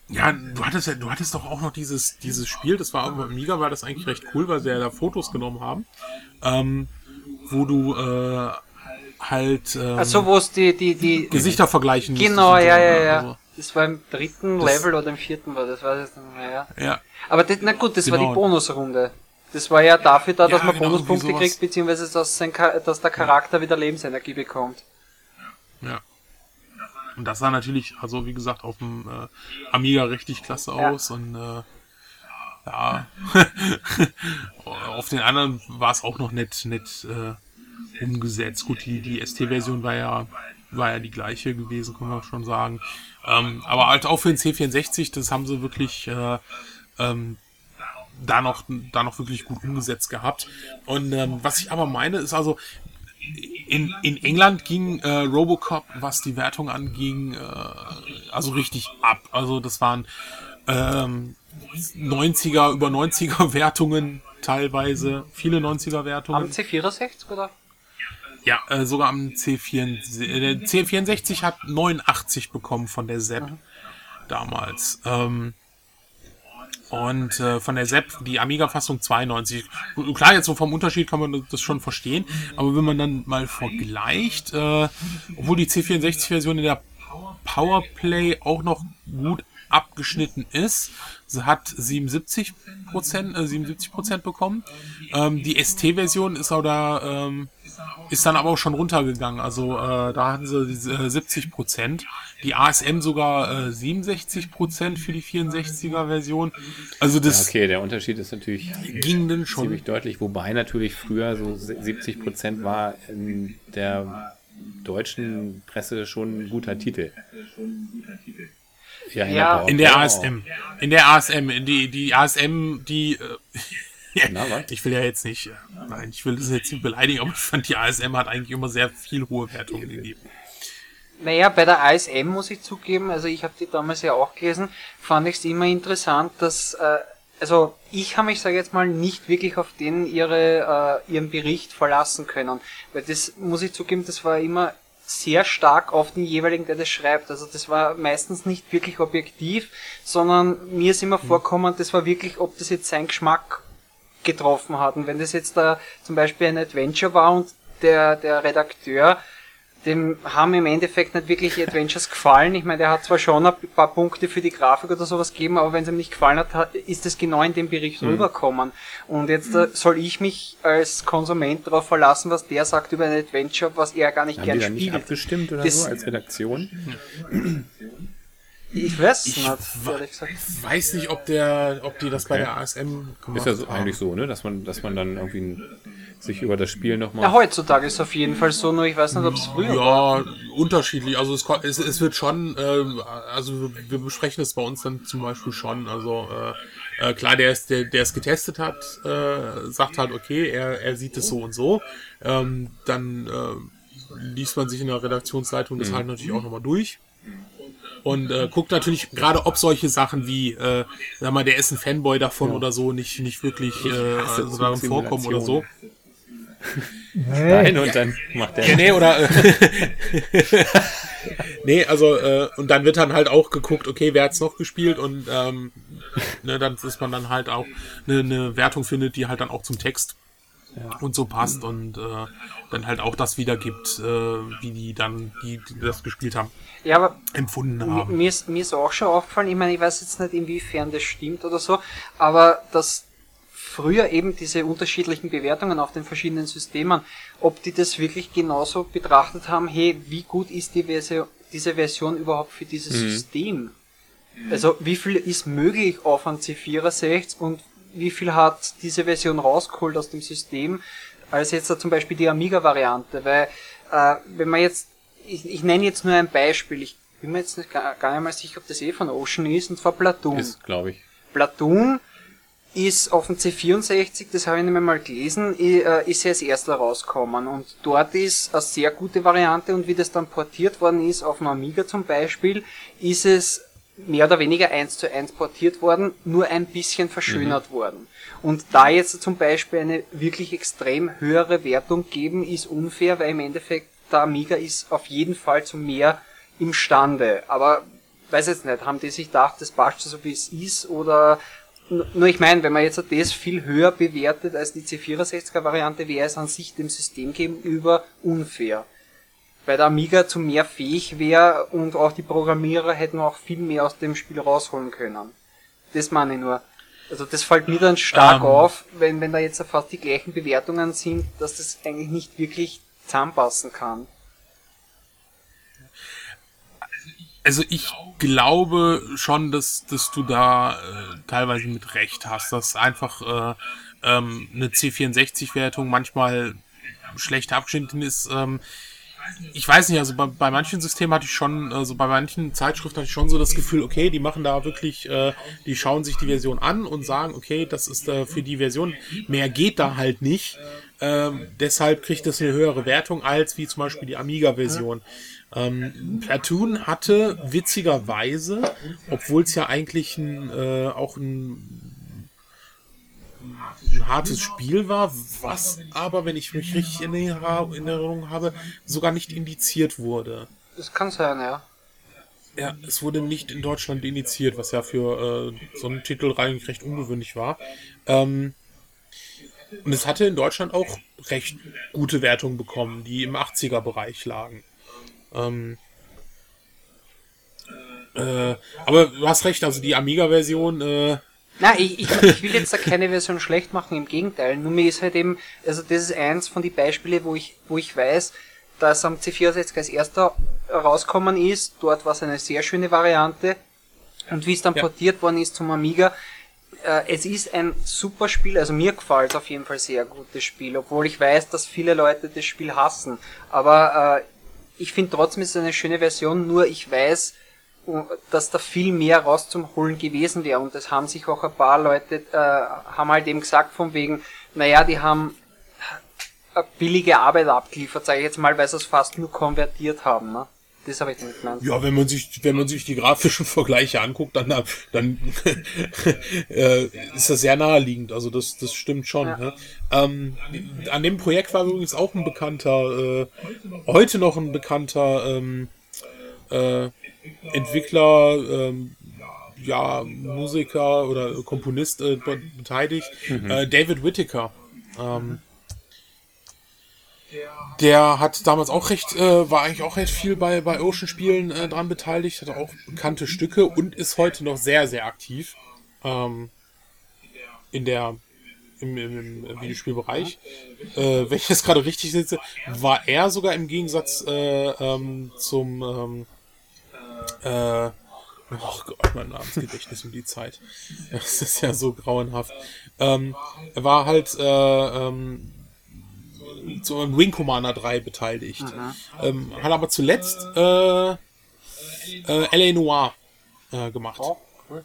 Ja, du hattest ja, du hattest doch auch noch dieses, dieses Spiel, das war aber Amiga, war das eigentlich recht cool, weil sie ja da Fotos genommen haben, ähm, wo du äh, halt ähm, Also wo es die, die, die, Gesichter vergleichen genau, so, ja, ja, ne? ja. Also, Das war im dritten Das- Level oder im vierten war das, weiß ich nicht mehr, ja. ja. Aber das, na gut, das war Genau. die Bonusrunde. Das war ja dafür da, dass Ja, man genau, Bonuspunkte kriegt, beziehungsweise dass, sein, dass der Charakter wieder Lebensenergie bekommt. Ja. Und das sah natürlich, also wie gesagt, auf dem äh, Amiga richtig klasse Ja. aus und äh, ja, [LAUGHS] auf den anderen war es auch noch nett, nett äh, umgesetzt. Gut, die, die ST-Version war ja, war ja die gleiche gewesen, kann man schon sagen. Ähm, aber halt auch für den C64, das haben sie wirklich äh, ähm, da noch, da noch wirklich gut umgesetzt gehabt. Und ähm, was ich aber meine, ist also, in, in England ging äh, Robocop, was die Wertung anging, äh, also richtig ab. Also das waren ähm, 90er, über 90er Wertungen teilweise, viele 90er Am Wertungen. C64 oder? Ja, äh, sogar am C64. äh, Der C64 hat 89 bekommen von der Sepp damals. Ähm, und äh, von der Sepp die Amiga-Fassung 92. Klar, jetzt so vom Unterschied kann man das schon verstehen, aber wenn man dann mal vergleicht, äh, obwohl die C64-Version in der Powerplay auch noch gut abgeschnitten ist, sie hat 77 Prozent, äh, 77 Prozent bekommen. Ähm, die ST-Version ist auch da, ähm, ist dann aber auch schon runtergegangen. Also äh, da hatten sie diese, äh, 70 Prozent. Die ASM sogar äh, 67 Prozent für die 64er Version. Also Ja, das okay, der Unterschied ist natürlich ging dann schon. ziemlich deutlich, wobei natürlich früher so 70 Prozent war in der deutschen Presse schon ein guter Titel. Ja, Ja. In der ASM. In der ASM. In die, die ASM, die. Äh, [LAUGHS] Na, ich will ja jetzt nicht. äh, Nein, ich will das jetzt nicht beleidigen, aber ich fand, die ASM hat eigentlich immer sehr viel hohe Wertungen gegeben. Naja, bei der ASM muss ich zugeben, also ich habe die damals ja auch gelesen, fand ich es immer interessant, dass, äh, also ich habe mich, sage jetzt mal, nicht wirklich auf den ihre, äh, ihren Bericht verlassen können. Weil das, muss ich zugeben, das war immer sehr stark auf den jeweiligen, der das schreibt. Also das war meistens nicht wirklich objektiv, sondern mir ist immer vorkommen, das war wirklich, ob das jetzt sein Geschmack getroffen hat. Und wenn das jetzt da zum Beispiel ein Adventure war und der, der Redakteur dem haben im Endeffekt nicht wirklich Adventures gefallen. Ich meine, der hat zwar schon ein paar Punkte für die Grafik oder sowas gegeben, aber wenn es ihm nicht gefallen hat, ist es genau in dem Bericht mhm. rübergekommen. Und jetzt äh, soll ich mich als Konsument darauf verlassen, was der sagt über ein Adventure, was er gar nicht haben gern die da spielt. nicht abgestimmt oder Das- so als Redaktion? Ich weiß Ich nicht, ehrlich gesagt. weiß nicht, ob der, ob die das bei Okay. der ASM gemacht Ist ja so, haben. eigentlich so, ne? Dass man, dass man dann irgendwie ein, sich über das Spiel nochmal. Ja, heutzutage ist es auf jeden Fall so, nur ich weiß nicht, ob es früher war. Ja, unterschiedlich. Also es, es, es wird schon, ähm, also wir besprechen es bei uns dann zum Beispiel schon. Also äh, äh, klar, der ist, der, der es getestet hat, äh, sagt halt, okay, er, er sieht es so und so. Ähm, dann äh, liest man sich in der Redaktionsleitung das halt natürlich auch nochmal durch. Und äh, guckt natürlich gerade, ob solche Sachen wie, äh, sag mal, der ist ein Fanboy davon oder so, nicht, nicht wirklich äh, also darin vorkommen oder so. Nein, und dann macht der. Ja, nee, oder. Äh, [LAUGHS] nee, also, äh, und dann wird dann halt auch geguckt, okay, wer hat's noch gespielt und ähm, ne, dann ist man dann halt auch eine, eine Wertung findet, die halt dann auch zum Text und so passt und äh, dann halt auch das wiedergibt, äh, wie die dann, die, die das gespielt haben, Ja, aber empfunden Mir, haben. mir, ist, mir ist auch schon aufgefallen, ich meine, ich weiß jetzt nicht, inwiefern das stimmt oder so, aber dass früher eben diese unterschiedlichen Bewertungen auf den verschiedenen Systemen, ob die das wirklich genauso betrachtet haben, hey, wie gut ist die Version, diese Version überhaupt für dieses System? Also wie viel ist möglich auf ein C64 und wie viel hat diese Version rausgeholt aus dem System, als jetzt da zum Beispiel die Amiga-Variante, weil äh, wenn man jetzt, ich, ich nenne jetzt nur ein Beispiel, ich bin mir jetzt nicht gar, gar nicht mal sicher, ob das eh von Ocean ist, und zwar Platoon. Ist, glaube ich. Platoon ist auf dem C64, das habe ich nämlich mal gelesen, äh, ist ja als erster rausgekommen und dort ist eine sehr gute Variante und wie das dann portiert worden ist, auf dem Amiga zum Beispiel, ist es mehr oder weniger eins zu eins portiert worden, nur ein bisschen verschönert worden. Und da jetzt zum Beispiel eine wirklich extrem höhere Wertung geben, ist unfair, weil im Endeffekt der Amiga ist auf jeden Fall zu mehr imstande. Aber weiß jetzt nicht, haben die sich gedacht, das passt so wie es ist oder nur ich meine, wenn man jetzt das viel höher bewertet als die C64er Variante, wäre es an sich dem System gegenüber unfair. Weil der Amiga zu mehr fähig wäre und auch die Programmierer hätten auch viel mehr aus dem Spiel rausholen können. Das meine ich nur. Also das fällt mir dann stark Ähm. auf, wenn, wenn da jetzt fast die gleichen Bewertungen sind, dass das eigentlich nicht wirklich zusammenpassen kann. Also ich glaube schon, dass, dass du da äh, teilweise mit Recht hast, dass einfach äh, ähm, eine C64-Wertung manchmal schlecht abgeschnitten ist. Ähm, ich weiß nicht, also bei, bei manchen Systemen hatte ich schon, also bei manchen Zeitschriften hatte ich schon so das Gefühl, okay, die machen da wirklich, äh, die schauen sich die Version an und sagen, okay, das ist äh, für die Version, mehr geht da halt nicht. Ähm, deshalb kriegt es eine höhere Wertung als wie zum Beispiel die Amiga-Version. Ähm, Platoon hatte witzigerweise, obwohl es ja eigentlich ein, äh, auch ein, ein hartes Spiel war, was aber, wenn ich mich richtig in Erinnerung in Erinnerung habe, sogar nicht indiziert wurde. Das kann sein, ja. Ja, es wurde nicht in Deutschland indiziert, was ja für äh, so einen Titel eigentlich recht ungewöhnlich war. Ähm, und es hatte in Deutschland auch recht gute Wertungen bekommen, die im 80er-Bereich lagen. Ähm, äh, aber du hast recht, also die Amiga-Version, äh, Na, ich, ich, ich will jetzt da keine Version schlecht machen, im Gegenteil. Nur mir ist halt eben, also das ist eins von den Beispielen, wo ich, wo ich weiß, dass am C64 als erster rauskommen ist. Dort war es eine sehr schöne Variante. Und wie es dann Ja. portiert worden ist zum Amiga, äh, es ist ein super Spiel, also mir gefällt es auf jeden Fall sehr gut, das Spiel, obwohl ich weiß, dass viele Leute das Spiel hassen. Aber äh, ich finde trotzdem ist es eine schöne Version, nur ich weiß, dass da viel mehr raus zum Holen gewesen wäre. Und das haben sich auch ein paar Leute, äh, haben halt eben gesagt von wegen, naja, die haben billige Arbeit abgeliefert, sage ich jetzt mal, weil sie es fast nur konvertiert haben. Ne? Das habe ich damit gemeint. Ja, wenn man sich, wenn man sich die grafischen [LAUGHS] Vergleiche anguckt, dann, [LAUGHS] dann äh, ist das sehr naheliegend. Also das, das stimmt schon. Ja. Ne? Ähm, an dem Projekt war übrigens auch ein bekannter, äh, heute noch ein bekannter ähm, äh, Entwickler, ähm, ja, Musiker oder Komponist äh, be- beteiligt, äh, David Whittaker. Ähm, Der hat damals auch recht, äh, war eigentlich auch recht viel bei, bei Ocean-Spielen äh, dran beteiligt, hatte auch bekannte Stücke und ist heute noch sehr, sehr aktiv. Ähm, in der im, im, im Videospielbereich. Äh, wenn ich jetzt gerade richtig sitze, war er sogar im Gegensatz äh, ähm, zum ähm, äh, Oh Gott, mein Namensgedächtnis um die Zeit. [LAUGHS] Das ist ja so grauenhaft. Ähm, er war halt äh, ähm, zu einem Wing Commander 3 beteiligt. Ähm, hat aber zuletzt äh, äh, L.A. Noir äh, gemacht. Oh, cool.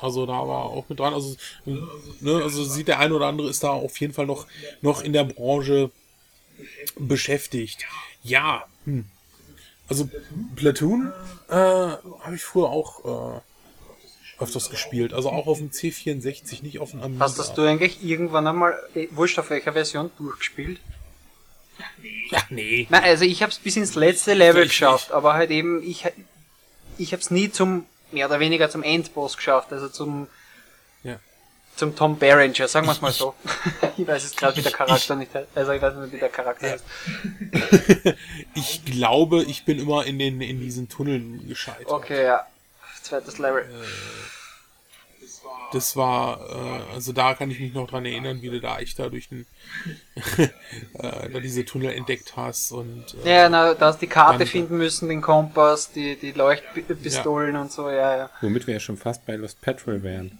Also da war auch mit dran. Also, ne, also sieht der eine oder andere ist da auf jeden Fall noch, noch in der Branche beschäftigt. Ja, hm. Also Platoon äh, habe ich früher auch äh, öfters gespielt. Also auch auf dem C64, nicht auf dem Amiga. Hast das du eigentlich irgendwann einmal, eh, wurscht auf welcher Version, durchgespielt? Ja, nee. Nein, also ich habe es bis ins letzte Level Ich geschafft, aber halt eben, ich, ich habe es nie zum, mehr oder weniger zum Endboss geschafft, also zum. Zum Tom Berenger, sagen wir es mal so. ich [LAUGHS] weiß jetzt gerade, wie der Charakter nicht heißt, also ich weiß nicht, wie der Charakter heißt. [LAUGHS] Ich glaube, ich bin immer in den in diesen Tunneln gescheitert. Okay, ja. Zweites Level. Das war, äh, also da kann ich mich noch dran erinnern, wie du da echt da durch den, [LAUGHS] äh, da diese Tunnel entdeckt hast und äh, Ja, na, da hast die Karte Dann- finden müssen, den Kompass, die, die Leuchtpistolen und so, ja, ja. Womit wir ja schon fast bei Lost Petrol wären.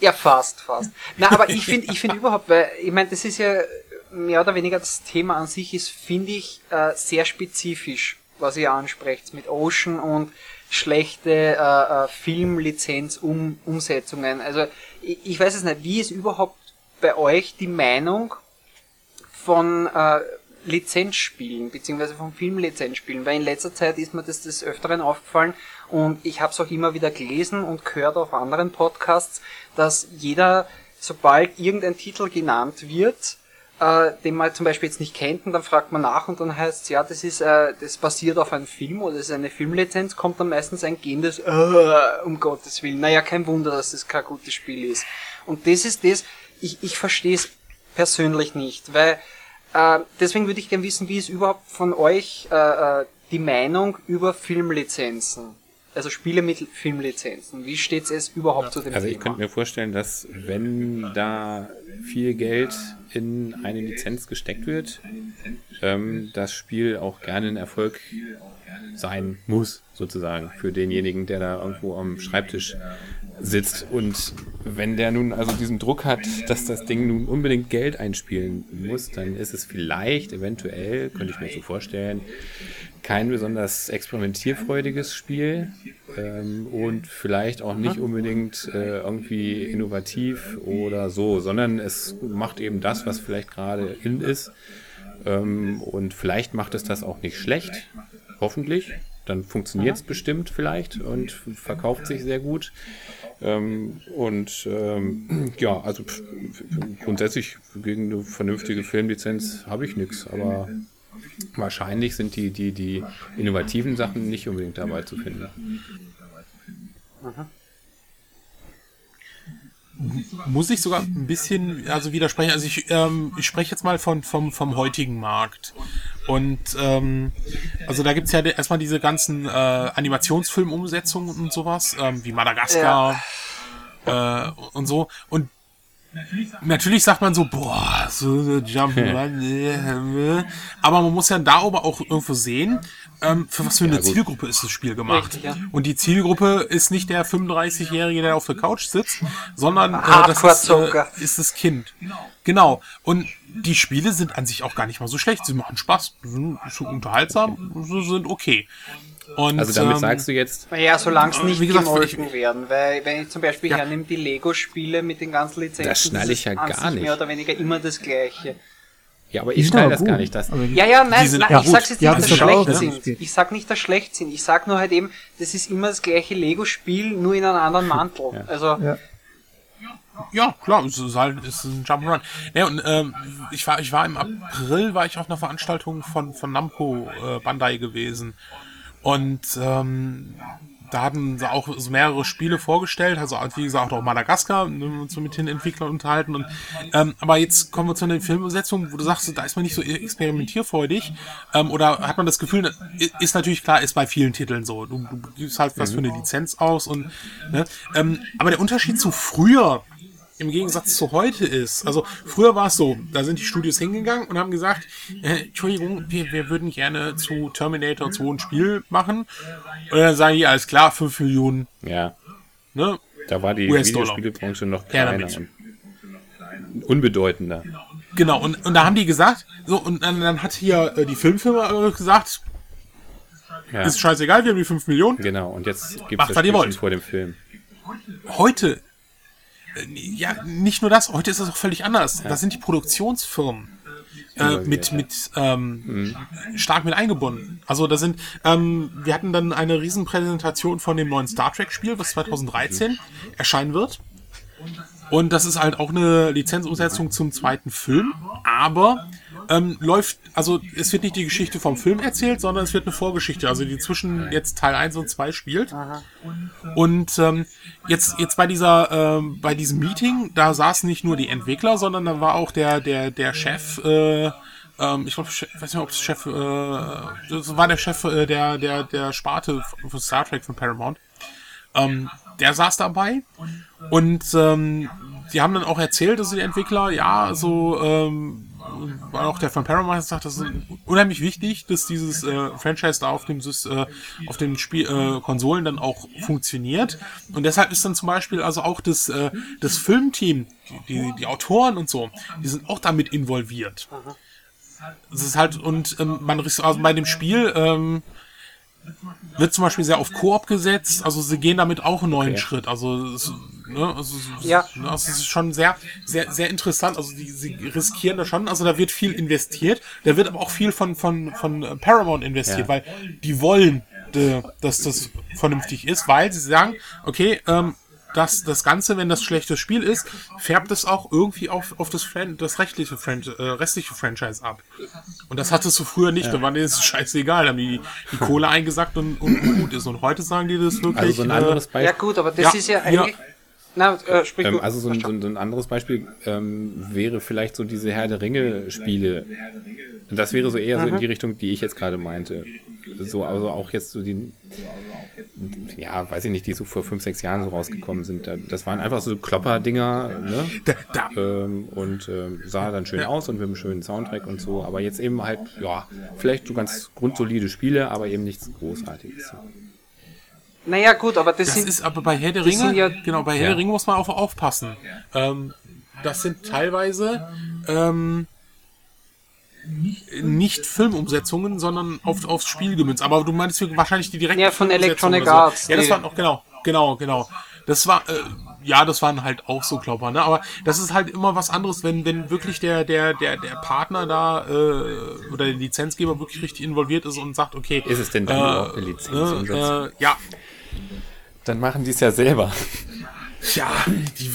Ja, fast, fast. Na, aber ich finde ich finde überhaupt, weil, ich meine, das ist ja mehr oder weniger das Thema an sich ist, finde ich, äh, sehr spezifisch, was ihr ansprecht mit Ocean und schlechte äh, äh, Filmlizenz-Umsetzungen. Also ich, ich weiß es nicht, wie ist überhaupt bei euch die Meinung von äh, Lizenzspielen, beziehungsweise von Filmlizenzspielen, weil in letzter Zeit ist mir das des Öfteren aufgefallen und ich habe es auch immer wieder gelesen und gehört auf anderen Podcasts, dass jeder, sobald irgendein Titel genannt wird, äh, den man zum Beispiel jetzt nicht kennt und dann fragt man nach und dann heißt es, ja, das ist, äh, das basiert auf einem Film oder das ist eine Filmlizenz, kommt dann meistens ein gehendes, äh, um Gottes Willen. Naja, kein Wunder, dass das kein gutes Spiel ist. Und das ist das, ich, ich verstehe es persönlich nicht, weil äh, deswegen würde ich gerne wissen, wie ist überhaupt von euch äh, äh, die Meinung über Filmlizenzen? Also Spiele mit Filmlizenzen. Wie steht es überhaupt zu dem Also ich Thema? könnte mir vorstellen, dass wenn da viel Geld in eine Lizenz gesteckt wird, ähm, das Spiel auch gerne ein Erfolg sein muss, sozusagen, für denjenigen, der da irgendwo am Schreibtisch sitzt. Und wenn der nun also diesen Druck hat, dass das Ding nun unbedingt Geld einspielen muss, dann ist es vielleicht, eventuell, könnte ich mir so vorstellen, kein besonders experimentierfreudiges Spiel ähm, und vielleicht auch nicht unbedingt äh, irgendwie innovativ oder so, sondern es macht eben das, was vielleicht gerade in ist. Ähm, und vielleicht macht es das auch nicht schlecht, hoffentlich. Dann funktioniert es bestimmt vielleicht und verkauft sich sehr gut. Ähm, und ähm, ja, also grundsätzlich gegen eine vernünftige Filmlizenz habe ich nichts, aber wahrscheinlich sind die, die, die innovativen Sachen nicht unbedingt dabei zu finden. muss ich sogar ein bisschen also widersprechen. Also ich, ähm, ich spreche jetzt mal von, vom, vom heutigen Markt. Und ähm, also da gibt's ja erstmal diese ganzen äh, Animationsfilmumsetzungen und sowas, ähm, wie Madagaskar äh, und so. Und Natürlich sagt man so, boah, so, Jump'n'Run, aber man muss ja da aber auch irgendwo sehen, ähm, für was für eine gut. Zielgruppe ist das Spiel gemacht. Richtig, ja. Und die Zielgruppe ist nicht der 35-Jährige, der auf der Couch sitzt, sondern äh, das ist, äh, ist das Kind. Genau. Und die Spiele sind an sich auch gar nicht mal so schlecht. Sie machen Spaß, sind, unterhaltsam, sie sind okay. Und, Also damit ähm, sagst du jetzt, Ja, solange es nicht wie gesagt, gemolken ich- werden, weil wenn ich zum Beispiel Ja. hernehme die Lego-Spiele mit den ganzen Lizenzen, Das schnall ich ja gar nicht. mehr oder weniger immer das Gleiche. ja, aber ich sind aber das gut. gar nicht. Das, Also, Ja, ja, nein, sind- nein ja, ich sag's jetzt nicht, dass sie aber auch, schlecht ja. sind. Ich sag nicht, dass schlecht sind. Ich sag nur halt eben, das ist immer das gleiche Lego-Spiel, nur in einem anderen [LAUGHS] Mantel. Also, Ja. Ja, klar, es ist halt es ist ein Jump'n'Run. Ja, und ähm, ich war ich war im April war ich auf einer Veranstaltung von von Namco äh, Bandai gewesen und ähm, da hatten sie auch so mehrere Spiele vorgestellt, also wie gesagt auch Madagaskar, ne, so mit den Entwicklern unterhalten. Und, ähm, aber jetzt kommen wir zu einer Filmumsetzung, wo du sagst, da ist man nicht so experimentierfreudig. Ähm, oder hat man das Gefühl, ist natürlich klar, ist bei vielen Titeln so. Du, du gibst halt was für eine Lizenz aus und ne, ähm, aber der Unterschied zu früher im Gegensatz zu heute ist. Also früher war es so, da sind die Studios hingegangen und haben gesagt, äh, Entschuldigung, wir, wir würden gerne zu Terminator 2 ein Spiel machen. Und dann sagen die, alles klar, 5 Millionen. Ja. Ne? Da war die. Videospielebranche noch kleiner unbedeutender. Genau, und, und da haben die gesagt, so, und dann, dann hat hier äh, die Filmfirma äh, gesagt, Ja. ist scheißegal, wir haben die 5 Millionen. Genau, und jetzt gibt Macht, es was ihr wollt. Vor dem Film. Heute, ja, nicht nur das, heute ist das auch völlig anders. Da sind die Produktionsfirmen äh, mit, mit ähm, stark mit eingebunden. Also da sind, ähm, wir hatten dann eine Riesenpräsentation von dem neuen Star Trek Spiel, was 2013 erscheinen wird. Und das ist halt auch eine Lizenzumsetzung zum zweiten Film, aber ähm, läuft, also es wird nicht die Geschichte vom Film erzählt, sondern es wird eine Vorgeschichte, also die zwischen jetzt Teil 1 und 2 spielt. Und ähm, jetzt, jetzt bei dieser, ähm, bei diesem Meeting, da saßen nicht nur die Entwickler, sondern da war auch der, der, der Chef, äh, ähm, ich glaube, ich weiß nicht, ob es Chef, äh, das war der Chef äh, der, der, der Sparte von Star Trek von Paramount. Ähm, der saß dabei und ähm, die haben dann auch erzählt, dass die Entwickler, ja, so, ähm, war auch der von Paramount gesagt, das ist unheimlich wichtig, dass dieses äh, Franchise da auf dem äh, auf den Spiel äh, Konsolen dann auch funktioniert und deshalb ist dann zum Beispiel also auch das äh, das Filmteam, die die Autoren und so, die sind auch damit involviert. Es ist halt und ähm, man also bei dem Spiel ähm, wird zum Beispiel sehr auf Koop gesetzt, also sie gehen damit auch einen neuen Okay. Schritt. Also, es, ne, also, Ja. ne, also es ist schon sehr, sehr, sehr interessant. Also die, sie riskieren da schon, also da wird viel investiert, da wird aber auch viel von, von, von Paramount investiert, Ja. weil die wollen, äh, dass das vernünftig ist, weil sie sagen, okay, ähm, das, das Ganze, wenn das schlechtes Spiel ist, färbt es auch irgendwie auf, auf das, Fran das rechtliche, Fran äh, restliche Franchise ab. Und das hattest du früher nicht, da war denen das scheißegal, da haben die die Kohle eingesackt und, und gut ist. Und heute sagen die das wirklich. Also so ein anderes Ja Beispiel. gut, aber das Ja, ist ja ja. Na, äh, sprich Ähm, du. also so ein, so, ein, anderes Beispiel ähm, wäre vielleicht so diese Herr der Ringe-Spiele. Das wäre so eher so in die Richtung, die ich jetzt gerade meinte. So, also auch jetzt so die, ja, weiß ich nicht, die so vor fünf, sechs Jahren so rausgekommen sind. Da- Das waren einfach so Klopper-Dinger, ne? da, da, Ähm, und ähm, sah dann schön aus und mit einem schönen Soundtrack und so. Aber jetzt eben halt, ja, vielleicht so ganz grundsolide Spiele, aber eben nichts Großartiges. Naja gut, aber das, das sind... ist aber bei Herr der Ringe, ja- genau, bei Herr Ja. der Ringe muss man auch aufpassen. Ähm, das sind teilweise ähm, nicht Filmumsetzungen, sondern auf, aufs Spiel gemünzt. Aber du meinst wahrscheinlich die direkte Ja, von Electronic so. Arts, Ja, das waren auch, genau, genau, genau. Das war, äh, ja, das waren halt auch so Klopper, ne? Aber das ist halt immer was anderes, wenn, wenn wirklich der, der, der, der Partner da, äh, oder der Lizenzgeber wirklich richtig involviert ist und sagt, okay. Ist es denn dann überhaupt eine Lizenzumsetzung? Äh, äh, ja, Dann machen die es ja selber. ja, die,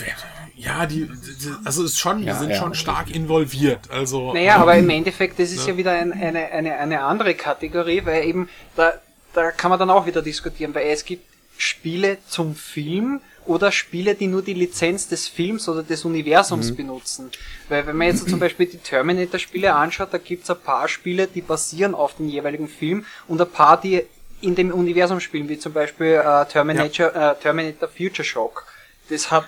ja, die, die also ist schon, die Ja, sind ja. schon stark involviert. Also, Naja, aber im Endeffekt, das ist ja, wieder ein, eine, eine, eine andere Kategorie, weil eben, da, da kann man dann auch wieder diskutieren, weil es gibt Spiele zum Film oder Spiele, die nur die Lizenz des Films oder des Universums Mhm. benutzen. Weil wenn man jetzt zum Beispiel die Terminator-Spiele anschaut, da gibt's ein paar Spiele, die basieren auf dem jeweiligen Film und ein paar, die in dem Universum spielen, wie zum Beispiel äh, Terminator, äh, Terminator Future Shock. Das hat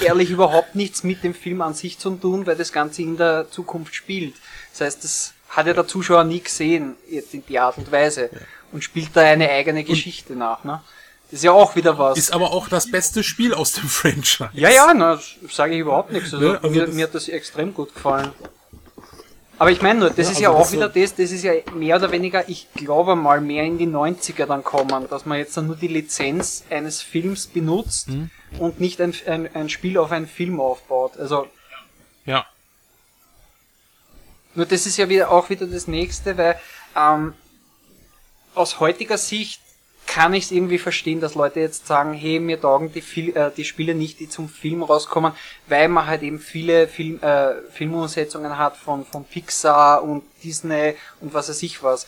ehrlich [LAUGHS] überhaupt nichts mit dem Film an sich zu tun, weil das Ganze in der Zukunft spielt. Das heißt, das hat ja der Zuschauer nie gesehen, jetzt in die Art und Weise. Und spielt da eine eigene Geschichte nach, ne? Das ist ja auch wieder was. ist aber auch das beste Spiel aus dem [LAUGHS] Franchise. ja, ja, na, sage ich überhaupt nichts. Also, Ne, also mir, mir hat das extrem gut gefallen. Aber ich meine nur, das Ja, ist ja auch wieder das, das ist ja mehr oder weniger, ich glaube mal, mehr in die 90er dann kommen, dass man jetzt dann nur die Lizenz eines Films benutzt Mhm. und nicht ein, ein, ein Spiel auf einen Film aufbaut. Also Ja. Nur das ist ja wieder auch wieder das nächste, weil ähm, aus heutiger Sicht kann ich es irgendwie verstehen, dass Leute jetzt sagen, hey, mir taugen die, Fil äh, die Spiele nicht, die zum Film rauskommen, weil man halt eben viele Film, äh, Filmumsetzungen hat von, von Pixar und Disney und was weiß ich was.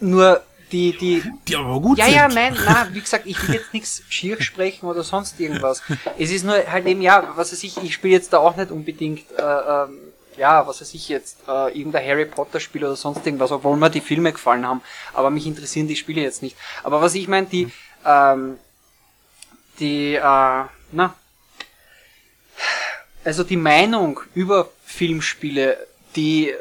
Nur die, die, Die aber gut ja, sind. ja, nein, nein, wie gesagt, ich will jetzt nichts [LAUGHS] schier sprechen oder sonst irgendwas. Es ist nur halt eben, ja, was weiß ich, ich spiele jetzt da auch nicht unbedingt, äh, ähm, ja, was weiß ich jetzt, äh, irgendein Harry Potter Spiel oder sonst irgendwas, obwohl mir die Filme gefallen haben, aber mich interessieren die Spiele jetzt nicht. Aber was ich meine, die, ähm, die, äh, na, also die Meinung über Filmspiele, die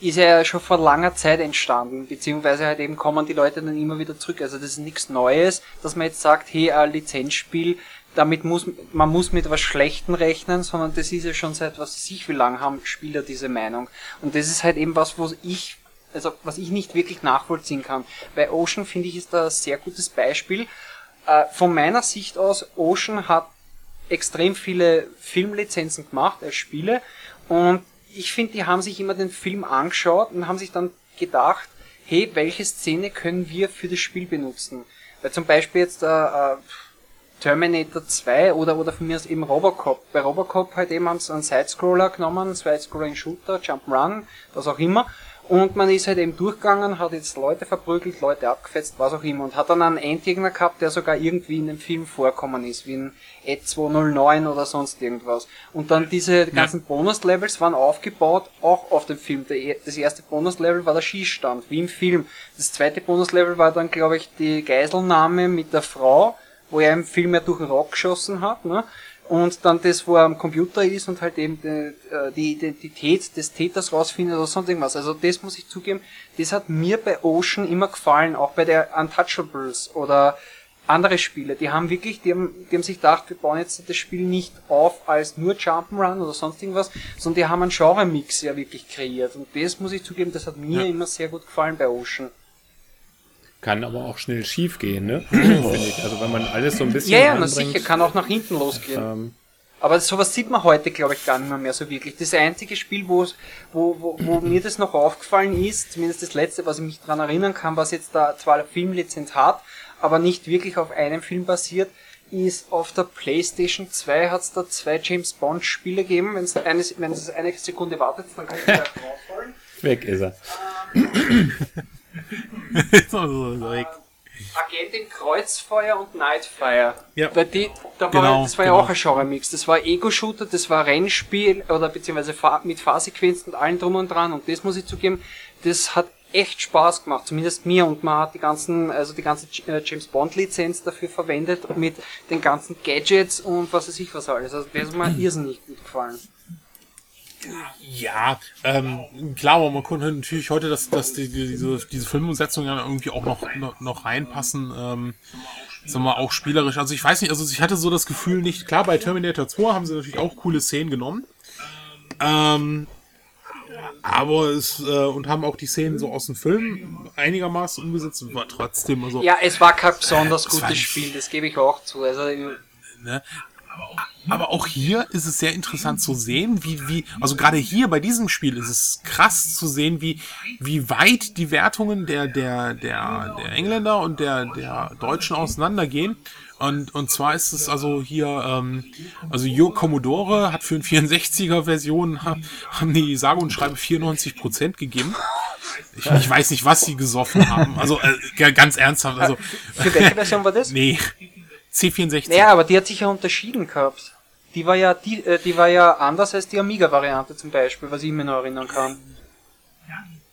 ist ja schon vor langer Zeit entstanden, beziehungsweise halt eben kommen die Leute dann immer wieder zurück. Also das ist nichts Neues, dass man jetzt sagt, hey, ein Lizenzspiel, damit muss, man muss mit was Schlechten rechnen, sondern das ist ja schon seit was weiß ich wie lang haben Spieler diese Meinung. Und das ist halt eben was, wo ich, also was ich nicht wirklich nachvollziehen kann. Bei Ocean finde ich ist da ein sehr gutes Beispiel. Äh, von meiner Sicht aus, Ocean hat extrem viele Filmlizenzen gemacht als Spiele und ich finde, die haben sich immer den Film angeschaut und haben sich dann gedacht, hey, welche Szene können wir für das Spiel benutzen? Weil zum Beispiel jetzt äh, äh, Terminator 2 oder, oder von mir aus eben Robocop. Bei Robocop halt eben haben sie einen Sidescroller genommen, Sidescrolling Shooter, Jump'n'Run, was auch immer. Und man ist halt eben durchgegangen, hat jetzt Leute verprügelt, Leute abgefetzt, was auch immer. Und hat dann einen Endgegner gehabt, der sogar irgendwie in dem Film vorkommen ist, wie ein Ed 209 oder sonst irgendwas. Und dann diese ganzen Bonuslevels waren aufgebaut, auch auf dem Film. Der- Das erste Bonuslevel war der Schießstand, wie im Film. Das zweite Bonuslevel war dann, glaube ich, die Geiselnahme mit der Frau, wo er im Film ja durch den Rock geschossen hat, ne? Und dann das, wo er am Computer ist und halt eben die, äh, die Identität des Täters rausfindet oder sonst irgendwas. Also das muss ich zugeben, das hat mir bei Ocean immer gefallen, auch bei der Untouchables oder andere Spiele. Die haben wirklich, die haben, die haben sich gedacht, wir bauen jetzt das Spiel nicht auf als nur Jump'n'Run oder sonst irgendwas, sondern die haben einen Genre-Mix ja wirklich kreiert. Und das muss ich zugeben, das hat mir immer sehr gut gefallen bei Ocean. Kann aber auch schnell schief gehen, ne? [CLEARS THROAT] Finde ich. Also wenn man alles so ein bisschen Ja, ja, na sicher, kann auch nach hinten losgehen. ähm, Aber sowas sieht man heute, glaube ich, gar nicht mehr, mehr so wirklich. Das einzige Spiel, wo, wo, wo, wo [CLEARS THROAT] mir das noch aufgefallen ist, zumindest das letzte, was ich mich dran erinnern kann, was jetzt da zwar eine Filmlizenz hat, aber nicht wirklich auf einem Film basiert, ist auf der Playstation 2 hat es da zwei James Bond Spiele gegeben. Wenn es eine Sekunde wartet, dann kann ich gleich [LAUGHS] rausholen. weg ist er. So, so, so weg. Agentin Kreuzfeuer und Nightfire. Ja. Weil die, da war, Genau, das war ja genau. auch ein Genre-Mix. Das war Ego-Shooter, das war Rennspiel oder beziehungsweise mit Fahrsequenzen und allem drum und dran. Und das muss ich zugeben, das hat echt Spaß gemacht, zumindest mir. Und man hat die ganzen, also die ganze äh, James Bond Lizenz dafür verwendet mit den ganzen Gadgets und was weiß ich was alles. Also das hat mir [CLEARS THROAT] irrsinnig gut gefallen. Ja, ähm, klar, aber man konnte natürlich heute, dass, dass die, die, diese, diese Filmumsetzungen ja irgendwie auch noch, noch, noch reinpassen, ähm, sagen wir mal, auch spielerisch. Also ich weiß nicht, also ich hatte so das Gefühl nicht, klar, bei Terminator 2 haben sie natürlich auch coole Szenen genommen. Ähm, aber es, äh, und haben auch die Szenen so aus dem Film einigermaßen umgesetzt, war trotzdem, also, Ja, es war kein besonders gutes Spiel, das gebe ich auch zu. Also ne? Aber auch hier ist es sehr interessant zu sehen, wie, wie, also gerade hier bei diesem Spiel ist es krass zu sehen, wie, wie weit die Wertungen der, der, der, der Engländer und der, der Deutschen auseinandergehen. Und, und zwar ist es also hier, ähm, also Jo Commodore hat für eine 64er Version, ha- haben die sage und schreibe 94% gegeben. Ich, ich weiß nicht, was sie gesoffen haben. Also äh, ganz ernsthaft, also [LAUGHS] für welche Version war das? nee. C64. Naja, aber die hat sich ja unterschieden gehabt. Die war ja, die, äh, die war ja anders als die Amiga-Variante zum Beispiel, was ich mir noch erinnern kann.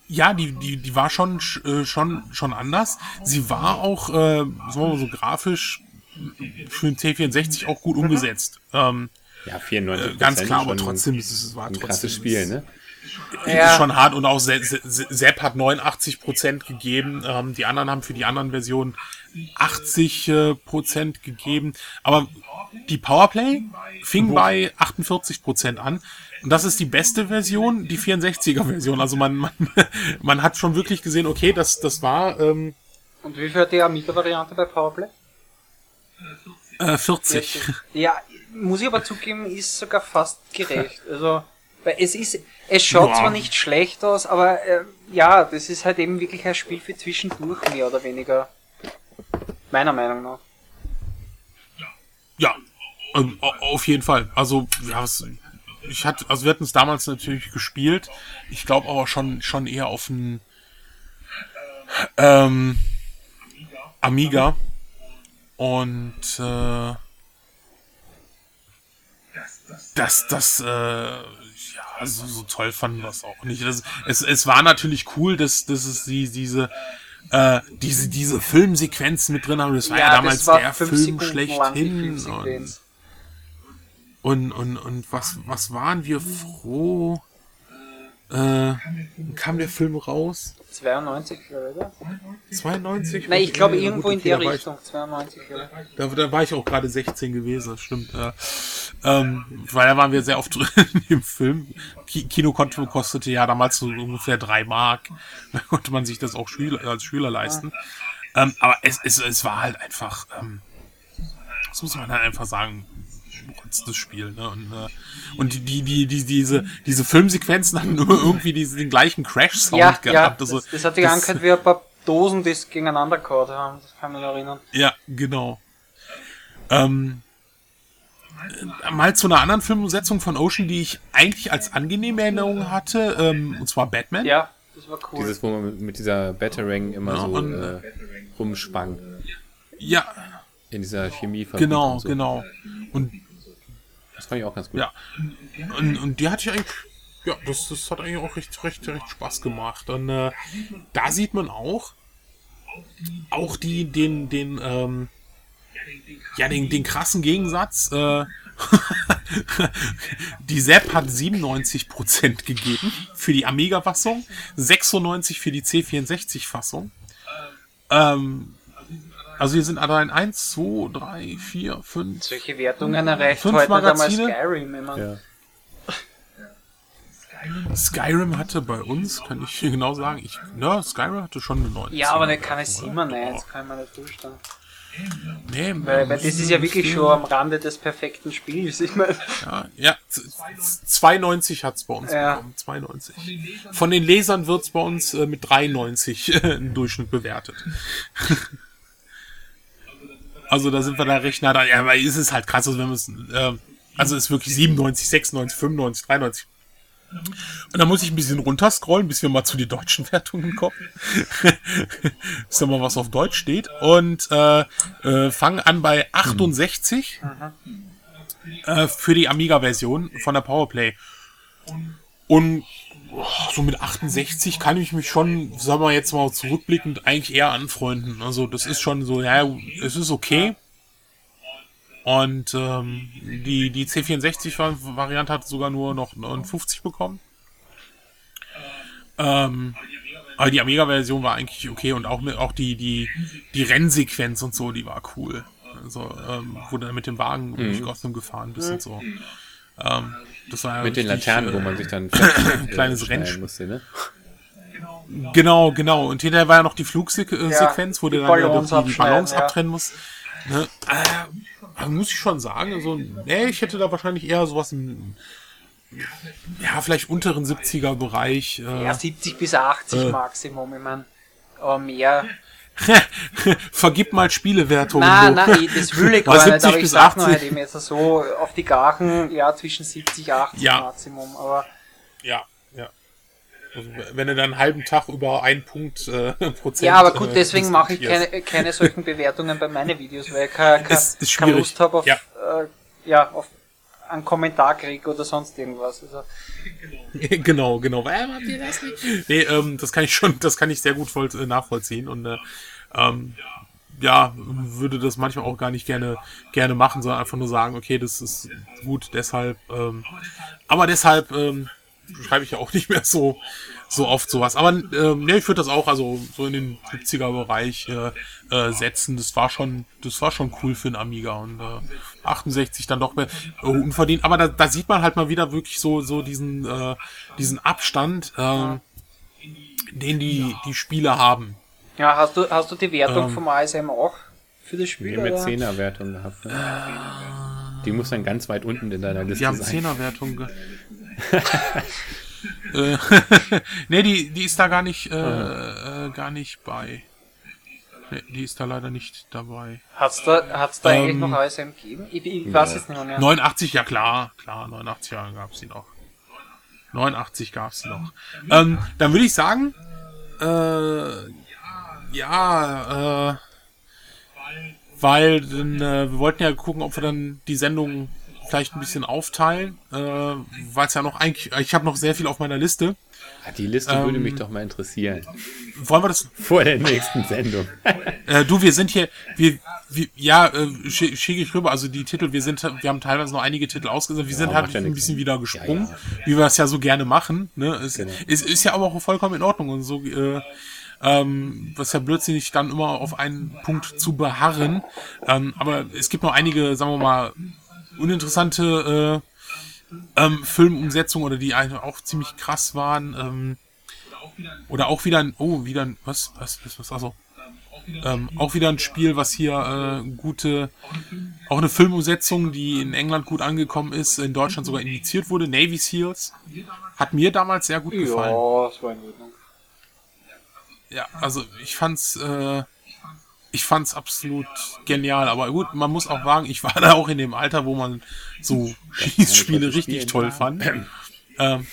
Ja, die, die, die war schon, äh, schon, schon anders. Sie war auch, äh, sagen wir mal so grafisch für den C64 auch gut umgesetzt. Ähm, Ja, 94 äh, ganz klar, aber trotzdem ist es war ein trotzdem krasses Spiel, ne? Ja. Ist schon hart und auch Se- Se- Se- Sepp hat 89% gegeben. Ähm, die anderen haben für die anderen Versionen 80% äh, Prozent gegeben. Aber die Powerplay fing bei 48% an. Und das ist die beste Version, die 64er Version. Also man, man, [LAUGHS] man hat schon wirklich gesehen, okay, das, das war ähm, Und wie viel hat die Amiga-Variante bei Powerplay? äh, 40. Ja, muss ich aber zugeben, ist sogar fast gerecht. Also, weil es ist, es schaut Ja. zwar nicht schlecht aus, aber äh, ja, das ist halt eben wirklich ein Spiel für zwischendurch, mehr oder weniger. Meiner Meinung nach. Ja, ähm, au- auf jeden Fall. Also, ja, es, ich hatte, also wir hatten es damals natürlich gespielt. Ich glaube aber schon, schon eher auf ein, ähm, Amiga. Und äh, dass das äh, ja so, toll fanden wir es auch nicht. Das, es, es war natürlich cool, dass, dass es die, diese äh, diese diese Filmsequenzen mit drin haben. Das war ja, Ja, damals war der Film Sekunden schlechthin. Und, und, und, und was, was waren wir froh? Äh, kam der Film raus? 92, oder? 92? Nein, ich glaube Ja, irgendwo gut, in okay, der da war ich- Richtung, 92, oder? Da, da war ich auch gerade 16 gewesen, das stimmt. Ja. Ähm, weil da waren wir sehr oft [LAUGHS] drin im Film. Ki Kino konnte, kostete ja damals so ungefähr drei Mark. Da konnte man sich das auch Schüler, als Schüler leisten. Ähm, aber es, es, es war halt einfach, ähm, das muss man halt einfach sagen, das Spiel. Ne? Und, äh, und die, die, die, die, diese, diese Filmsequenzen haben nur irgendwie diesen, den gleichen Crash-Sound Ja, ja, gehabt. Also, das, das hat sich das- angehört wie ein paar Dosen, die es gegeneinander gehauen haben. Das kann ich mich erinnern. Ja, genau. Ähm, äh, mal zu einer anderen Filmumsetzung von Ocean, die ich eigentlich als angenehme Erinnerung hatte, ähm, und zwar Batman. Ja, das war cool. Dieses, wo man mit, dieser Batarang immer Ja, so äh, rumspann. Ja, In dieser Chemie genau, und so. genau. Und Das fand ich auch ganz gut. ja, und, und die hatte ich eigentlich, ja, das, das hat eigentlich auch recht, recht, recht Spaß gemacht. Und äh, da sieht man auch, auch die, den, den, ähm, ja, den, den krassen Gegensatz. Äh, [LAUGHS] die Sepp hat 97% gegeben für die Amiga-Fassung, 96% für die C64-Fassung. Ähm, also hier sind allein 1, 2, 3, 4, 5. Solche Wertungen erreicht Fünf heute Magazine? Skyrim. Mein, Ja. Skyrim hatte bei uns, kann ich hier genau sagen, ich, ja, Skyrim hatte schon eine 90. Ja, aber nicht keine 97, kann man nicht durchstehen. Nee, Weil, weil das ist ja wirklich schon am Rande des perfekten Spiels. Ich meine, Ja, ja z- z- 92 hat's bei uns Ja. bekommen. 92. Von den Lesern wird's bei uns äh, mit 93 [LAUGHS] im Durchschnitt bewertet. [LAUGHS] also da sind wir da recht nah dran. Ja, weil es ist halt krass, also wenn wir es, äh, also es ist wirklich 97, 96, 95, 93. Und dann muss ich ein bisschen runterscrollen, bis wir mal zu den deutschen [LAUGHS] Wertungen kommen. [LAUGHS] bis da mal was auf Deutsch steht. Und äh, äh, fangen an bei 68 äh, für die Amiga-Version von der Powerplay. Und so mit 68 kann ich mich schon, sagen wir jetzt mal zurückblickend, eigentlich eher anfreunden. Also das ist schon so, ja, es ist okay. Und ähm, die, die C64-Variante hat sogar nur noch 59 bekommen. Ähm, aber die Amiga-Version war eigentlich okay und auch mit auch die die die Rennsequenz und so, die war cool. Also ähm, wo du dann mit dem Wagen durch Gotham gefahren bist und so. Ähm, das war ja Mit den Laternen, äh, wo man sich dann [COUGHS] kleines schneiden Rennspiel. musste, ne? Genau, genau. Und hinterher war ja noch die Flugsequenz, wo die du dann ja Ballons die, die Ballons ja. abtrennen musst. Ne? Äh, muss ich schon sagen, also, nee, ich hätte da wahrscheinlich eher sowas im, ja, vielleicht unteren 70er Bereich. Äh, ja, 70 bis 80 Äh. Maximum. Ich meine, aber mehr. [LAUGHS] Vergib mal Spielewertungen. Nein, nein, ich- das will ich [LAUGHS] gar nicht, 70 aber ich sag nur 80. halt eben jetzt so auf die Gachen, ja, zwischen 70, 80 Ja. Maximum. Aber Ja, ja. Also, wenn du dann einen halben Tag über einen Punkt äh, [LAUGHS] Prozent. ja, aber gut, äh, deswegen mache ich keine, keine solchen Bewertungen bei meinen Videos, weil ich keine, keine. Lust habe auf, Ja. äh, ja, auf einen Kommentar krieg oder sonst irgendwas. Also, [LAUGHS] genau, genau. Warum habt ihr das nicht? Nee, ähm, das kann ich schon, das kann ich sehr gut voll, äh, nachvollziehen und äh, ähm, ja, würde das manchmal auch gar nicht gerne gerne machen, sondern einfach nur sagen, okay, das ist gut, deshalb, ähm, aber deshalb ähm, schreibe ich ja auch nicht mehr so so oft sowas. Aber ähm, nee, ich würde das auch also so in den 70er Bereich äh, äh, setzen. Das war schon, das war schon cool für einen Amiga und äh, 68 dann doch mehr, äh, unverdient. Aber da, da sieht man halt mal wieder wirklich so so diesen äh, diesen Abstand, äh, den die die Spiele haben. ja, hast du, hast du die Wertung Ähm. vom ASM auch für das Spiel? Wir haben mit 10er Wertung gehabt. Ne? Die muss dann ganz weit unten in deiner Liste Die haben sein. Zehnerwertung. [LAUGHS] [LAUGHS] Nee, die, die ist da gar nicht, äh, äh, gar nicht bei. Nee, die ist da leider nicht dabei. Hat's da, hat's da eigentlich Ähm, noch ASM gegeben? Ich, ich weiß es nicht mehr. 89, ja klar, klar, 89 Jahre gab es die noch. 89 gab es die noch. Ähm, dann würde ich sagen, äh, ja, äh, weil dann, äh, wir wollten ja gucken, ob wir dann die Sendung vielleicht ein bisschen aufteilen, äh, weil es ja noch eigentlich, ich habe noch sehr viel auf meiner Liste. Ah, Die Liste Ähm, würde mich doch mal interessieren. Wollen wir das? Vor der nächsten Sendung. [LAUGHS] Äh, du, wir sind hier, wir, wir ja, äh, schi- schicke ich rüber. Also die Titel, wir sind, wir haben teilweise noch einige Titel ausgesucht. Wir sind halt ja ein bisschen wieder gesprungen, Ja, wie wir das ja so gerne machen. Ne, es Genau. ist, ist ja aber auch vollkommen in Ordnung und so. Äh, ähm, was ja blödsinnig dann immer auf einen Punkt zu beharren. Ähm, aber es gibt noch einige, sagen wir mal, uninteressante äh, ähm, Filmumsetzungen oder die eigentlich auch ziemlich krass waren. Ähm, oder auch wieder ein, oh, wieder ein, was, was, was, was, also, ähm, auch wieder ein Spiel, was hier äh, gute, auch eine Filmumsetzung, die in England gut angekommen ist, in Deutschland sogar indiziert wurde, Navy Seals. Hat mir damals sehr gut gefallen. Ja, das war in Ordnung. Ja, also ich fand's, äh, ich fand's absolut genial. Aber gut, man muss auch sagen, ich war [LAUGHS] da auch in dem Alter, wo man so Schießspiele solche richtig toll fand. [CLEARS THROAT] ähm,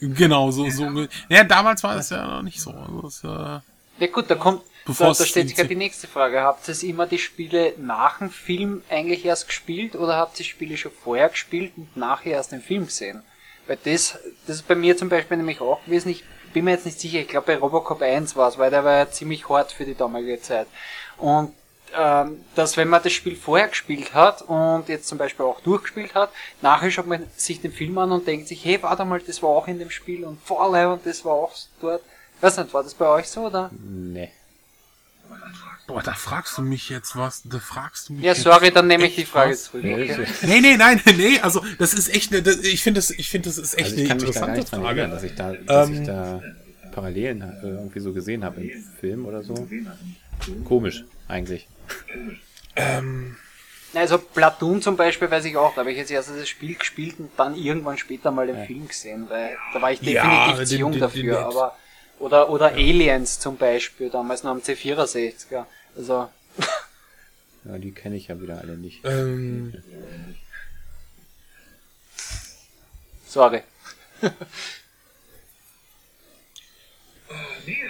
genau, so, so. Ja, damals war es ja noch nicht so. Also das, äh, Ja gut, da kommt, Bevor da, es da stellt sich gerade die nächste Frage. Habt ihr immer die Spiele nach dem Film eigentlich erst gespielt oder habt ihr Spiele schon vorher gespielt und nachher erst den Film gesehen? Weil das, das ist bei mir zum Beispiel nämlich auch gewesen. Ich bin mir jetzt nicht sicher, ich glaube bei Robocop 1 war es, weil der war ja ziemlich hart für die damalige Zeit. Und ähm, dass wenn man das Spiel vorher gespielt hat und jetzt zum Beispiel auch durchgespielt hat, nachher schaut man sich den Film an und denkt sich, hey, warte mal, das war auch in dem Spiel und vorle und das war auch dort. Weiß nicht, war das bei euch so oder? Nee. Boah, da fragst du mich jetzt was. Da fragst du mich Ja, jetzt sorry, dann nehme ich die Frage was. zurück. Nee, Okay. Nee, nee, nein, [LAUGHS] nee, also das ist echt eine, das, ich finde das, ich finde das ist echt Also ich eine kann mich da gar interessante nicht dran erinnern, Frage. dass ich da, dass Ähm, ich da Parallelen äh, irgendwie so gesehen habe im Film oder so. Komisch, eigentlich. Also Platoon zum Beispiel weiß ich auch, da habe ich jetzt erst das Spiel gespielt und dann irgendwann später mal den Film gesehen, weil da war ich definitiv Ja, zu den- jung den- dafür, den- aber oder oder Aliens zum Beispiel, damals noch am C64er. Also [LAUGHS] Ja, die kenne ich ja wieder alle nicht. Ähm, [LAUGHS] sorry.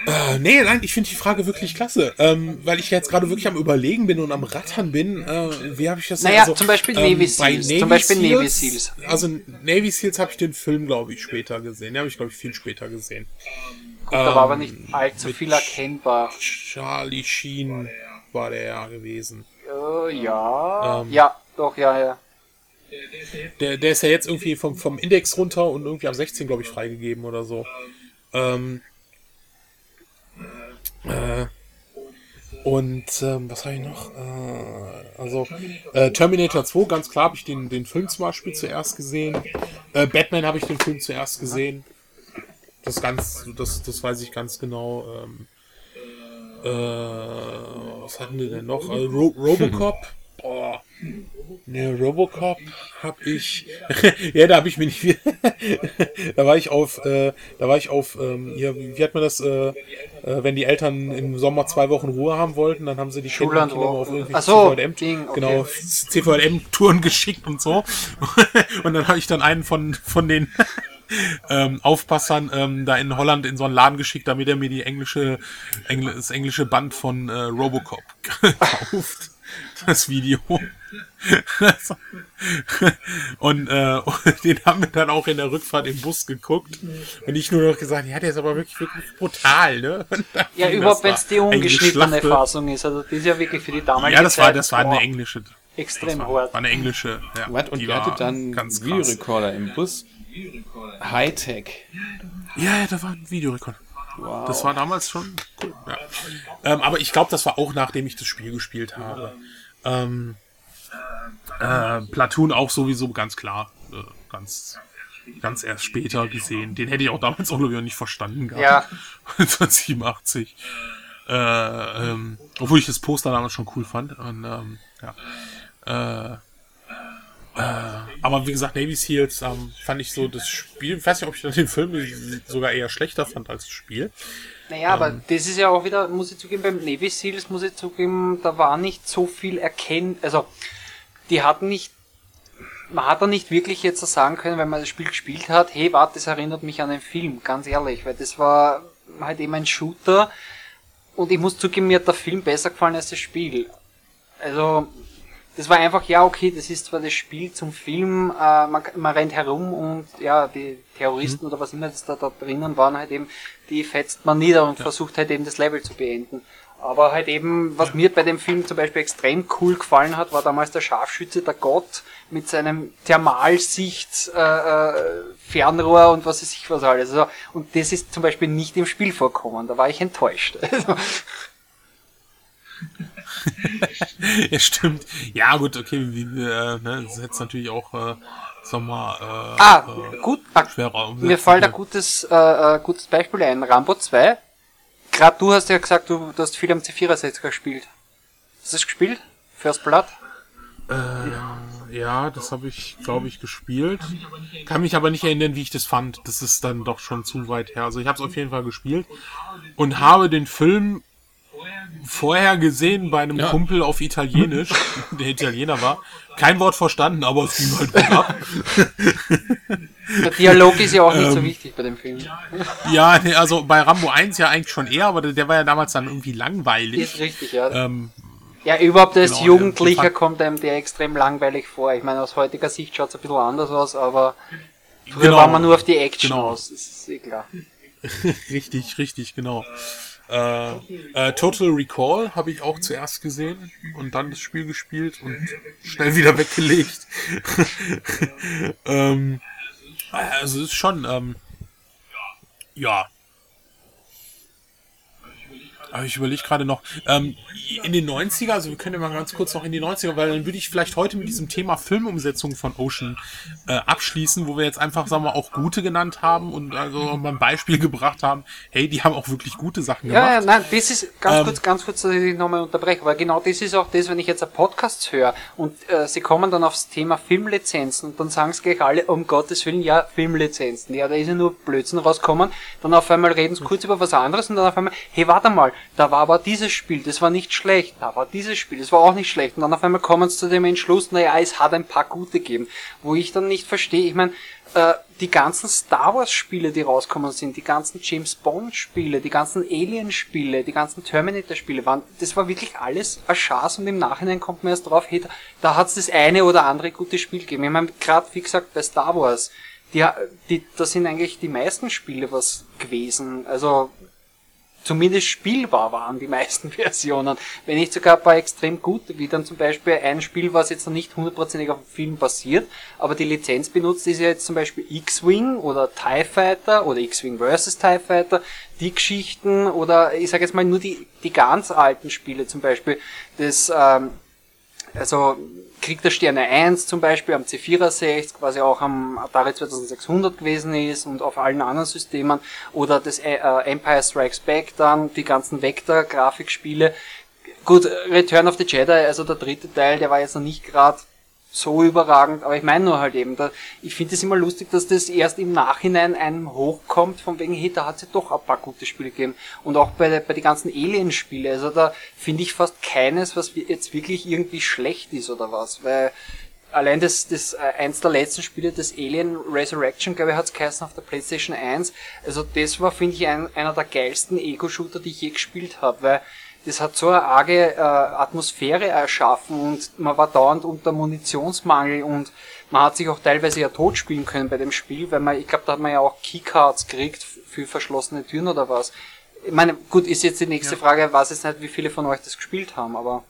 Äh, nee, nein, ich finde die Frage wirklich klasse, ähm, weil ich jetzt gerade wirklich am Überlegen bin und am Rattern bin. Äh, wie habe ich das? Naja, zum Beispiel Navy Seals, bei zum Beispiel Navy Seals. Also Navy Seals habe ich den Film, glaube ich, später gesehen. Den habe ich, glaube ich, viel später gesehen. Gut, da war aber Ähm, nicht allzu mit viel erkennbar. Charlie Sheen war der ja gewesen. Äh, ja, Ähm. ja, doch, ja, ja. Der, der ist ja jetzt irgendwie vom, vom Index runter und irgendwie am 16, glaube ich, freigegeben oder so. Ähm, äh, und ähm, was habe ich noch? Äh, also äh, Terminator 2, ganz klar habe ich den, den Film zum Beispiel zuerst gesehen. Äh, Batman habe ich den Film zuerst gesehen. Das ganz, das, das weiß ich ganz genau. Ähm, äh, was hatten wir denn noch? Äh, Ro Robocop. Boah. Ne, Robocop hab ich. [LAUGHS] ja, da habe ich mir nicht viel. [LAUGHS] da war ich auf, äh, da war ich auf, ähm, hier, wie hat man das, äh, äh, wenn die Eltern im Sommer zwei Wochen Ruhe haben wollten, dann haben sie die Schulland Kinder auf irgendwie Ach so, CVM, Ding, okay. genau, CVM-Touren [LAUGHS] geschickt und so. und dann habe ich dann einen von, von den ähm, Aufpassern ähm, da in Holland in so einen Laden geschickt, damit er mir die englische, Engl das englische Band von äh, Robocop [LAUGHS] kauft. Das Video. [LAUGHS] und, äh, und [LAUGHS] den haben wir dann auch in der Rückfahrt im Bus geguckt. Und ich nur noch gesagt, ja, der ist aber wirklich, wirklich brutal, ne? Ja, überhaupt wenn es die ungeschnittene. Fassung ist. Also die ist ja wirklich für die damalige Ja, das war, Zeit das war eine englische. Extrem Das war, hart. war eine englische. Ja, Was? Und die hattet dann ganz. Videorekorder im Bus? Hightech. Ja, ja, da war ein Videorekord. Wow. Das war damals schon cool. Ja. Ähm, aber ich glaube, das war auch nachdem ich das Spiel gespielt habe. Ähm, äh, Platoon auch sowieso ganz klar. Äh, ganz, ganz erst später gesehen. Den hätte ich auch damals auch, ich, noch nicht verstanden gehabt. Ja. [LAUGHS] 1987. Äh, ähm, obwohl ich das Poster damals schon cool fand. Und, ähm, ja. Äh, äh, aber wie gesagt, Navy Seals ähm, fand ich so das Spiel. Ich weiß nicht, ob ich [LAUGHS] den Film sogar eher schlechter fand als das Spiel. Naja, aber das ist ja auch wieder, muss ich zugeben, beim Navy Seals muss ich zugeben, da war nicht so viel erkennt, also die hatten nicht, man hat da nicht wirklich jetzt so sagen können, wenn man das Spiel gespielt hat, hey, warte, das erinnert mich an einen Film, ganz ehrlich, weil das war halt eben ein Shooter und ich muss zugeben, mir hat der Film besser gefallen als das Spiel. Also, das war einfach, ja, okay, das ist zwar das Spiel zum Film, äh, man, man rennt herum und ja, die Terroristen mhm. oder was immer das da, da drinnen waren, halt eben, die fetzt man nieder und ja. versucht halt eben das Level zu beenden. Aber halt eben, was mir bei dem Film zum Beispiel extrem cool gefallen hat, war damals der Scharfschütze, der Gott, mit seinem Thermalsicht, äh, äh, Fernrohr und was weiß ich was alles. Also, und das ist zum Beispiel nicht im Spiel vorkommen, da war ich enttäuscht. [LAUGHS] [LAUGHS] ja, stimmt. Ja, gut, okay, wie, äh, ne, das ist jetzt natürlich auch, äh, sag mal, äh, ah, äh, gut, ah, schwerer Mir fällt ein gutes, äh, äh, gutes Beispiel ein. Rambo 2. Gerade du hast ja gesagt, du, du hast viel am C64 gespielt. Hast du das gespielt? First Blood? Äh, ja, das habe ich, glaube ich, gespielt. Kann mich aber nicht erinnern, wie ich das fand. Das ist dann doch schon zu weit her. Also ich habe es auf jeden Fall gespielt und habe den Film vorher gesehen bei einem ja. Kumpel auf Italienisch, [LAUGHS] der Italiener war. Kein Wort verstanden, aber es ging halt gut ab. Der Dialog ist ja auch nicht ähm, so wichtig bei dem Film. Ja, nee, also bei Rambo 1 ja eigentlich schon eher, aber der war ja damals dann irgendwie langweilig. Ist richtig, ja. Ähm, ja, überhaupt als genau, Jugendlicher ja, kommt einem der extrem langweilig vor. Ich meine, aus heutiger Sicht schaut es ein bisschen anders aus, aber früher genau, war man nur auf die Action genau. aus, das ist eh klar. [LAUGHS] richtig, richtig, genau. Äh, äh, Total Recall habe ich auch zuerst gesehen und dann das Spiel gespielt und schnell wieder [LAUGHS] weggelegt. [LAUGHS] ähm, also ist schon, ähm, ja, aber ich überlege gerade noch, ähm, in den 90er, also wir können ja mal ganz kurz noch in die 90er, weil dann würde ich vielleicht heute mit diesem Thema Filmumsetzung von Ocean äh, abschließen, wo wir jetzt einfach, sagen wir, auch gute genannt haben und also mal ein Beispiel [LAUGHS] gebracht haben, hey, die haben auch wirklich gute Sachen gemacht. Ja, ja nein, das ist ganz ähm, kurz, ganz kurz, dass ich nochmal unterbreche, weil genau das ist auch das, wenn ich jetzt ein Podcast höre und äh, sie kommen dann aufs Thema Filmlizenzen und dann sagen es gleich alle, um Gottes Willen, ja, Filmlizenzen. Ja, da ist ja nur Blödsinn rauskommen, dann auf einmal reden sie kurz über was anderes und dann auf einmal, hey, warte mal, da war aber dieses Spiel, das war nicht schlecht, da war dieses Spiel, das war auch nicht schlecht. Und dann auf einmal kommen sie zu dem Entschluss, naja, es hat ein paar gute gegeben, wo ich dann nicht verstehe, ich meine, äh, die ganzen Star Wars Spiele, die rauskommen sind, die ganzen James Bond Spiele, die ganzen Alien Spiele, die ganzen Terminator Spiele, waren, das war wirklich alles ein Schatz und im Nachhinein kommt man erst drauf, hey, da, da hat es das eine oder andere gute Spiel gegeben. Ich meine, gerade wie gesagt bei Star Wars, die, die, da sind eigentlich die meisten Spiele was gewesen. Also zumindest spielbar waren, die meisten [LAUGHS] Versionen. Wenn nicht sogar ein paar extrem gute, wie dann zum Beispiel ein Spiel, was jetzt noch nicht hundertprozentig auf dem Film basiert, aber die Lizenz benutzt, ist ja jetzt zum Beispiel X-Wing oder TIE Fighter oder X-Wing vs. TIE Fighter, die Geschichten oder ich sage jetzt mal nur die, die ganz alten Spiele, zum Beispiel das ähm, also Krieg der Sterne 1 zum Beispiel am C64 quasi auch am Atari 2600 gewesen ist und auf allen anderen Systemen oder das äh, Empire Strikes Back dann, die ganzen Vector-Grafikspiele. Gut, Return of the Jedi, also der dritte Teil, der war jetzt noch nicht gerade so überragend, aber ich meine nur halt eben, da, ich finde es immer lustig, dass das erst im Nachhinein einem hochkommt, von wegen, hey, da hat es ja doch ein paar gute Spiele gegeben. Und auch bei, bei den ganzen Alien-Spiele, also da finde ich fast keines, was jetzt wirklich irgendwie schlecht ist oder was, weil allein das, das äh, eins der letzten Spiele, das Alien Resurrection, glaube ich, hat es geheißen auf der PlayStation 1, also das war, finde ich, ein, einer der geilsten Ego-Shooter, die ich je gespielt habe, weil das hat so eine arge äh, Atmosphäre erschaffen und man war dauernd unter Munitionsmangel und man hat sich auch teilweise ja tot spielen können bei dem Spiel, weil man, ich glaube, da hat man ja auch Keycards gekriegt für verschlossene Türen oder was. Ich meine, gut, ist jetzt die nächste ja. Frage, ich weiß jetzt nicht, wie viele von euch das gespielt haben, aber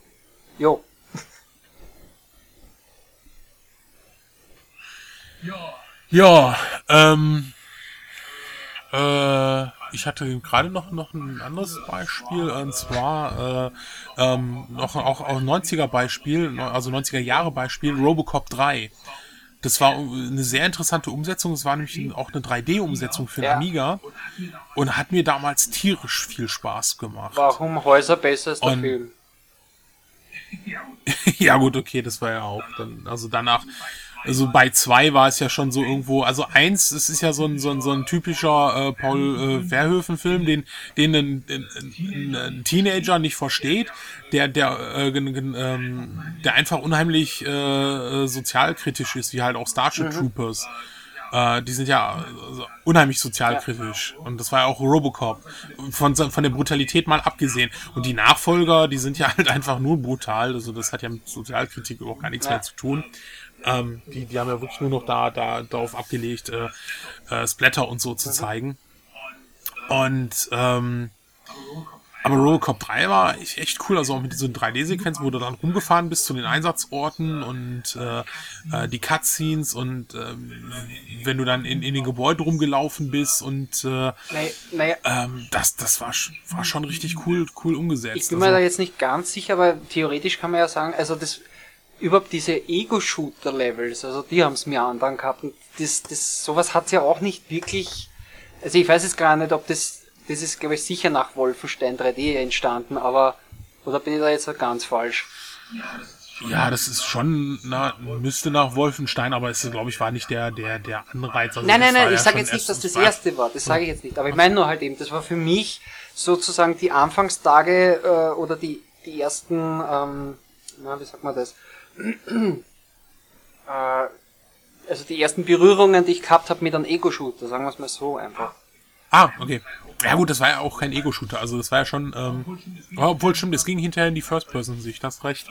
jo. Ja. [LAUGHS] Ja, ähm, äh, ich hatte gerade noch, noch ein anderes Beispiel, und zwar äh, ähm, noch auch, auch 90er Beispiel, also 90er Jahre Beispiel, Robocop 3. Das war eine sehr interessante Umsetzung. Es war nämlich auch eine 3D-Umsetzung für den ja. Amiga und hat mir damals tierisch viel Spaß gemacht. Warum Häuser besser als der und, Film? [LAUGHS] ja gut, okay, das war ja auch dann, also danach also bei zwei war es ja schon so irgendwo, also eins, es ist ja so ein, so ein, so ein typischer äh, Paul äh, Verhoeven-Film, den, den ein, ein, ein, Teenager nicht versteht, der, der, äh, ähm, der einfach unheimlich äh, sozialkritisch ist, wie halt auch Starship mhm. Troopers. Äh, die sind ja also, unheimlich sozialkritisch. Und das war ja auch Robocop. Von, von der Brutalität mal abgesehen. Und die Nachfolger, die sind ja [LAUGHS] halt einfach nur brutal. Also das hat ja mit Sozialkritik überhaupt gar nichts mehr zu tun. Ähm, die, die haben ja wirklich nur noch da, da darauf abgelegt, äh, äh, Splatter und so zu zeigen. Und ähm, aber Robocop 3 war echt cool, also auch mit diesen 3D-Sequenzen, wo du dann rumgefahren bist zu den Einsatzorten und äh, äh, die Cutscenes und ähm, wenn du dann in, in den Gebäuden rumgelaufen bist und äh, Naja, ähm, das, das war, war schon richtig cool, cool umgesetzt. ich bin mir also, da jetzt nicht ganz sicher, aber theoretisch kann man ja sagen, also das überhaupt diese Ego-Shooter-Levels, also die haben es mir andern gehabt und das, das, sowas hat's ja auch nicht wirklich, also ich weiß jetzt gar nicht, ob das, das ist glaube ich sicher nach Wolfenstein 3D entstanden, aber, oder bin ich da jetzt ganz falsch? ja, das ist schon, na, müsste nach Wolfenstein, aber es, glaube ich, war nicht der, der, der Anreiz. Also Nein, nein, nein, ja ich sage schon jetzt nicht, dass das erste war, das sage ich jetzt nicht, aber ich meine nur halt eben, das war für mich sozusagen die Anfangstage äh, oder die, die ersten, ähm, na, wie sagt man das, äh, also die ersten Berührungen, die ich gehabt habe mit einem Ego-Shooter, sagen wir es mal so einfach. Ah, okay. Ja gut, das war ja auch kein Ego-Shooter, also das war ja schon, ähm, obwohl stimmt, es ging hinterher in die First-Person-Sicht, hast recht.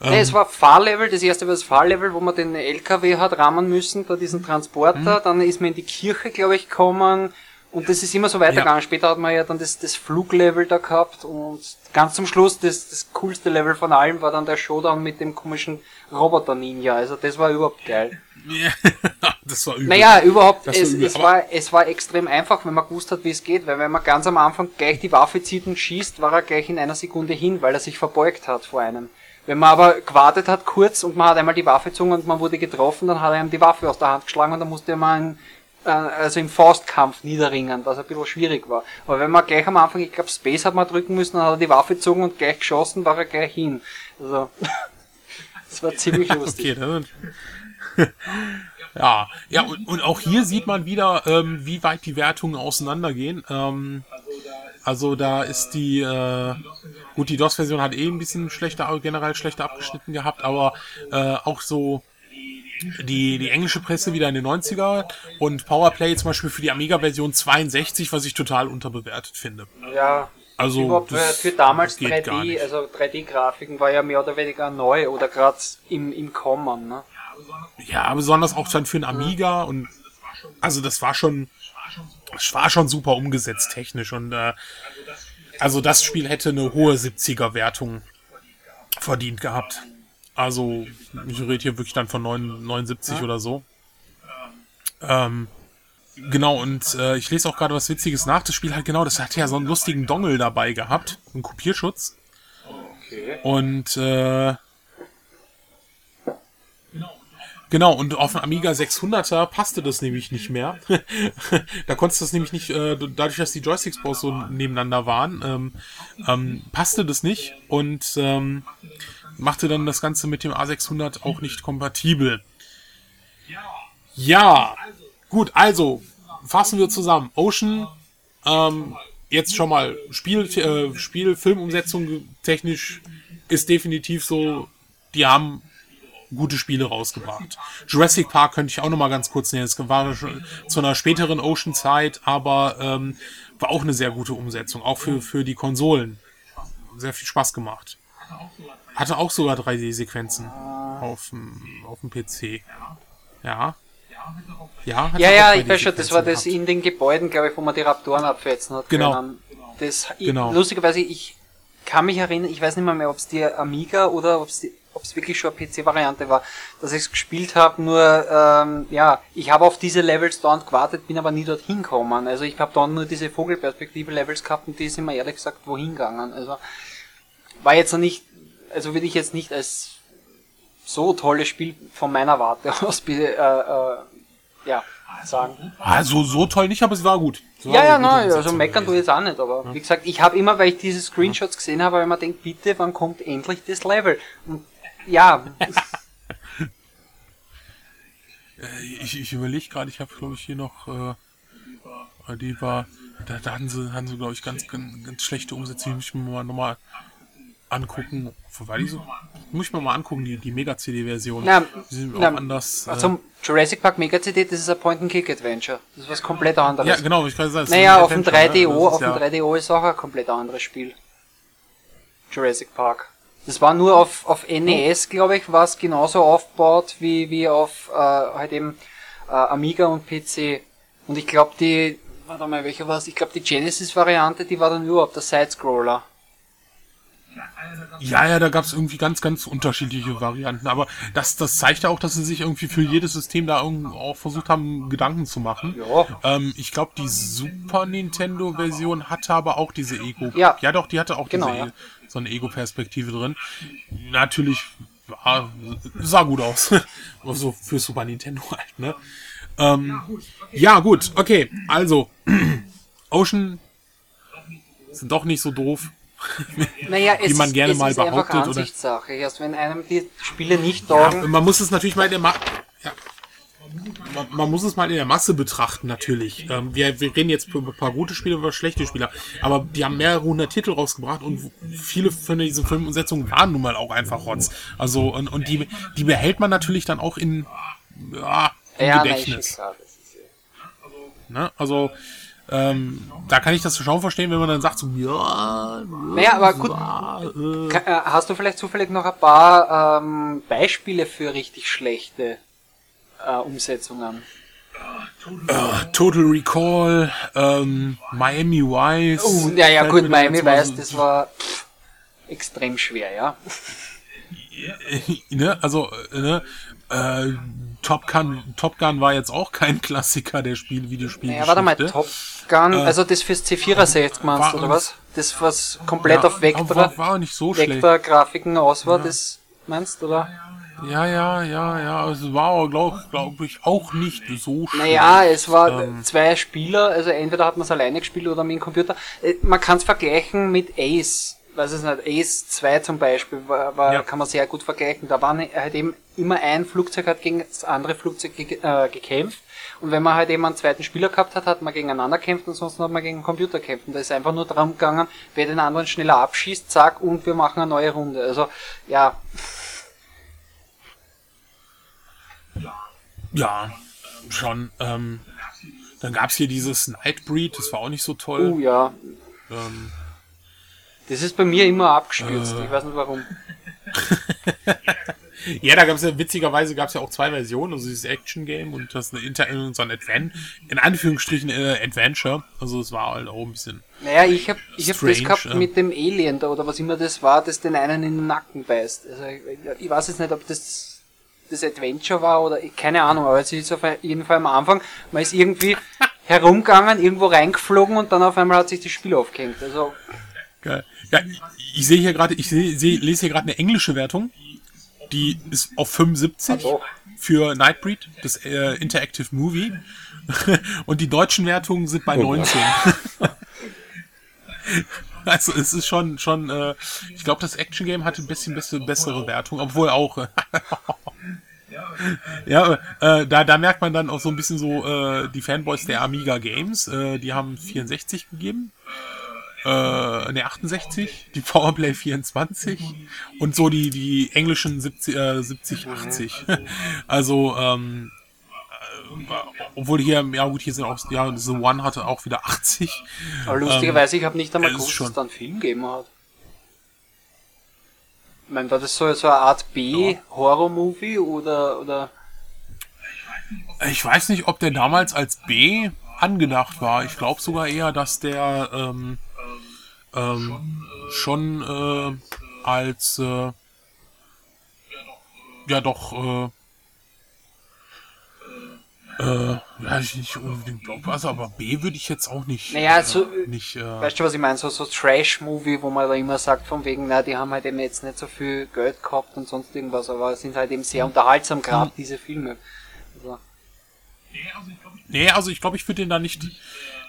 Nee, es war Fahrlevel, das erste war das Fahrlevel, wo man den LKW hat rahmen müssen, da diesen Transporter, Mhm. dann ist man in die Kirche, glaube ich, gekommen und das ist immer so weitergegangen. Später hat man ja dann das, das Fluglevel da gehabt und ganz zum Schluss, das, das coolste Level von allem war dann der Showdown mit dem komischen Roboter-Ninja, also das war überhaupt geil. Ja, [LAUGHS] das war übel. Naja, überhaupt, Das es, war übel, es, war, es war extrem einfach, wenn man gewusst hat, wie es geht, weil wenn man ganz am Anfang gleich die Waffe zieht und schießt, war er gleich in einer Sekunde hin, weil er sich verbeugt hat vor einem. Wenn man aber gewartet hat kurz und man hat einmal die Waffe gezogen und man wurde getroffen, dann hat er ihm die Waffe aus der Hand geschlagen und dann musste man äh, also im Faustkampf niederringen, was ein bisschen schwierig war. Aber wenn man gleich am Anfang, ich glaube Space hat man drücken müssen, dann hat er die Waffe gezogen und gleich geschossen, war er gleich hin. Also [LAUGHS] das war ziemlich [LAUGHS] lustig. Okay, [LAUGHS] ja, ja und, und auch hier sieht man wieder, ähm, wie weit die Wertungen auseinandergehen. Ähm, also da ist die, äh, gut, die DOS-Version hat eh ein bisschen schlechter, generell schlechter abgeschnitten gehabt, aber äh, auch so die, die englische Presse wieder in den 90er und Powerplay zum Beispiel für die Amiga-Version 62, was ich total unterbewertet finde. Ja, Also Überhaupt für, das für damals geht gar 3D, nicht. also 3D-Grafiken war ja mehr oder weniger neu oder gerade im, im Kommen, ne? Ja, besonders auch dann für einen Amiga und also das war schon, es war schon super umgesetzt technisch und äh, also das Spiel hätte eine hohe 70er Wertung verdient gehabt. Also ich rede hier wirklich dann von 9, 79 oder so. Ähm, genau und äh, ich lese auch gerade was Witziges nach. Das Spiel hat genau, das hat ja so einen lustigen Dongle dabei gehabt, einen Kopierschutz. Und äh, Genau, und auf dem Amiga 600er passte das nämlich nicht mehr. [LAUGHS] da konntest du das nämlich nicht, äh, dadurch, dass die Joysticks so nebeneinander waren, ähm, ähm, passte das nicht und ähm, machte dann das Ganze mit dem A600 auch nicht kompatibel. Ja, gut, also fassen wir zusammen. Ocean, ähm, jetzt schon mal Spiel, äh, Spiel, Filmumsetzung technisch ist definitiv so, die haben gute Spiele rausgebracht. Jurassic Park könnte ich auch noch mal ganz kurz nennen. Es war zu einer späteren Ocean-Zeit, aber ähm, war auch eine sehr gute Umsetzung, auch für, für die Konsolen. Sehr viel Spaß gemacht. Hatte auch sogar 3D-Sequenzen auf dem, auf dem PC. Ja. Ja, hat Ja, auch ja, ich weiß schon, das 3D-Sequenzen war das gehabt. in den Gebäuden, glaube ich, wo man die Raptoren abfetzen hat Genau. können. Das, ich, Genau. Lustigerweise, ich kann mich erinnern, ich weiß nicht mehr, mehr ob es die Amiga oder ob es ob es wirklich schon eine PC-Variante war, dass ich es gespielt habe, nur ähm, ja, ich habe auf diese Levels dauernd gewartet, bin aber nie dorthin gekommen. Also ich habe dann nur diese Vogelperspektive-Levels gehabt und die sind mir ehrlich gesagt wohin gegangen. Also war jetzt noch nicht, also würde ich jetzt nicht als so tolles Spiel von meiner Warte [LAUGHS] aus äh, äh, ja, sagen. Also so toll nicht, aber es war gut. Ja, ja, nein, also Umsetzung meckern ich gewesen. jetzt auch nicht, aber wie gesagt, ich habe immer, weil ich diese Screenshots gesehen habe, ich mir gedacht, bitte, wann kommt endlich das Level? Und ja, [LAUGHS] Ich, ich überlege gerade, ich habe glaube ich hier noch, äh, die war, da, da hatten sie, hatten sie glaube ich ganz, ganz, ganz schlechte Umsätze, die müssen wir mal nochmal angucken. Wobei die so, muss ich mir mal angucken, die, die Mega-CD-Version. Na, Die sind na, auch anders. Also, Äh, Jurassic Park Mega CD, das ist ein Point-and-Click-Adventure. Das ist was komplett anderes. ja, genau, ich kann sagen. Naja, auf dem Adventure, ne? 3DO, Das auf ist dem ja- 3DO ist auch ein komplett anderes Spiel. Jurassic Park. Das war nur auf, auf NES, glaube ich, war es genauso aufgebaut wie, wie auf äh, halt eben äh, Amiga und PC. Und ich glaube die, warte mal, welcher war es? Ich glaube die Genesis-Variante, die war dann überhaupt der Sidescroller. Ja, ja, da gab es irgendwie ganz, ganz unterschiedliche Varianten. Aber das, das zeigt ja auch, dass sie sich irgendwie für jedes System da irgendwie auch versucht haben, Gedanken zu machen. Ja. Ähm, ich glaube, die Super Nintendo-Version hatte aber auch diese Ego. Ja. ja doch, die hatte auch Genau, diese, ja. E- so eine Ego-Perspektive drin. Natürlich ja, sah gut aus. Aber [LAUGHS] so für Super Nintendo halt, ne? Ähm, ja, gut, okay. Also, [CLEARS THROAT] Ocean sind doch nicht so doof. [LAUGHS] Naja, Wie man ist, gerne es mal ist einfach behauptet, oder? Ansichtssache. Erst wenn einem die Spiele nicht Ja, taugen, man muss es natürlich mal in der Ma ja. man, man muss es mal in der Masse betrachten, natürlich. Ähm, wir, wir reden jetzt über ein paar gute Spieler, über schlechte Spieler, aber die haben mehrere hundert Titel rausgebracht und viele von diesen Filmumsetzungen waren nun mal auch einfach Rotz. Also, und, und die, die behält man natürlich dann auch in, ja, im ja, Gedächtnis. ist ist, ja- Ne? Also, ähm, da kann ich das schon verstehen, wenn man dann sagt, so, ja, Naja, aber gut. äh, äh, Hast du vielleicht zufällig noch ein paar ähm, Beispiele für richtig schlechte äh, Umsetzungen? Total Recall, ähm, Miami Vice. Oh, ja, ja, gut, Miami so- das war pff, extrem schwer, ja. [LAUGHS] ne, also, äh, ne, äh, Top Gun, Top Gun war jetzt auch kein Klassiker der Spiel, Videospielgeschichte. Naja, warte mal, Top Gun, also das fürs C64 meinst du, oder was? Das, was komplett Ja, auf Vector, War, war nicht so schlecht. Vector-Grafiken aus war, das meinst du, oder? Ja, ja, ja, ja, es war, glaube glaub ich, auch nicht so schlecht. Naja, es war Ähm. zwei Spieler, also entweder hat man es alleine gespielt oder mit dem Computer. Äh, Man kann es vergleichen mit Ace. Weiß es nicht, Ace 2 zum Beispiel, war, war, Ja. kann man sehr gut vergleichen. Da waren halt eben immer ein Flugzeug hat gegen das andere Flugzeug ge äh, gekämpft. Und wenn man halt eben einen zweiten Spieler gehabt hat, hat man gegeneinander gekämpft, ansonsten hat man gegen den Computer gekämpft. Und da ist einfach nur darum gegangen, wer den anderen schneller abschießt, zack, und wir machen eine neue Runde. Also, ja, Ja, schon. Ähm, dann gab's hier dieses Nightbreed, das war auch nicht so toll. uh, ja. Ähm, Das ist bei mir immer abgestürzt. Äh. Ich weiß nicht warum. [LAUGHS] ja, da gab's ja, witzigerweise gab's ja auch zwei Versionen, also dieses Action-Game und das eine Inter und so ein Advent, in Anführungsstrichen äh, Adventure. Also es war halt auch ein bisschen. Naja, ich hab, ich hab das gehabt ja. mit dem Alien da oder was immer das war, das den einen in den Nacken beißt. Also ich, ich weiß jetzt nicht, ob das das Adventure war oder keine Ahnung, aber es ist auf jeden Fall am Anfang, man ist irgendwie [LAUGHS] herumgegangen, irgendwo reingeflogen und dann auf einmal hat sich das Spiel aufgehängt. Also Geil. Ja, ich, sehe hier gerade, ich seh, seh, lese hier gerade eine englische Wertung. Die ist auf 75 so. für Nightbreed, das äh, Interactive Movie. [LAUGHS] Und die deutschen Wertungen sind bei 19. [LAUGHS] also es ist schon, schon, äh, ich glaube, das Action Game hatte ein bisschen bessere, bessere Wertung, obwohl auch. äh, [LAUGHS] ja, äh, da, da merkt man dann auch so ein bisschen so äh, die Fanboys der Amiga Games, äh, die haben 64 gegeben äh, ne 68, die Powerplay 24 und so die die englischen 70, äh, 70 80. [LAUGHS] Also ähm, äh, obwohl hier ja gut hier sind auch ja The One hatte auch wieder 80. aber lustigerweise, ich habe nicht einmal ist gewusst, dass schon- es da einen Film gegeben hat. Ich meine, war das so, so eine Art B-Horror-Movie oder, oder Ich weiß nicht, ob der damals als B angedacht war. Ich glaube sogar eher, dass der ähm, ähm, schon äh, als äh, ja doch äh, äh, ja, ich nicht unbedingt also, aber B würde ich jetzt auch nicht. Naja, so, äh, nicht äh, Weißt du, was ich meine? So, so Trash-Movie, wo man da immer sagt, von wegen, na, die haben halt eben jetzt nicht so viel Geld gehabt und sonst irgendwas, aber sind halt eben sehr unterhaltsam, gerade Hm. diese Filme. Also, nee, also ich glaube, ich würde den da nicht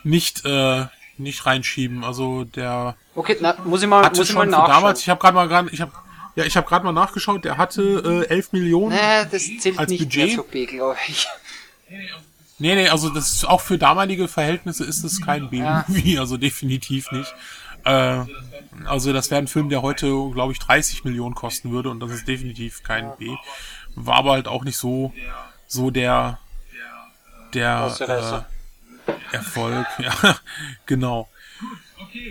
nicht äh, nicht reinschieben. Also der okay, na, muss ich mal, hatte muss ich mal nachschauen. damals. Ich habe gerade mal gerade ich habe ja, ich habe gerade mal nachgeschaut. Der hatte äh, 11 Millionen. Nee, das zählt Als nicht Budget? mehr so B, glaube ich. Nee, nee, also das ist auch für damalige Verhältnisse ist es kein B-Movie, [LAUGHS] also definitiv nicht. Äh, also das wäre ein Film, der heute, glaube ich, 30 Millionen kosten würde und das ist definitiv kein B. War aber halt auch nicht so, so der, der äh, Erfolg. [LAUGHS] Ja, genau.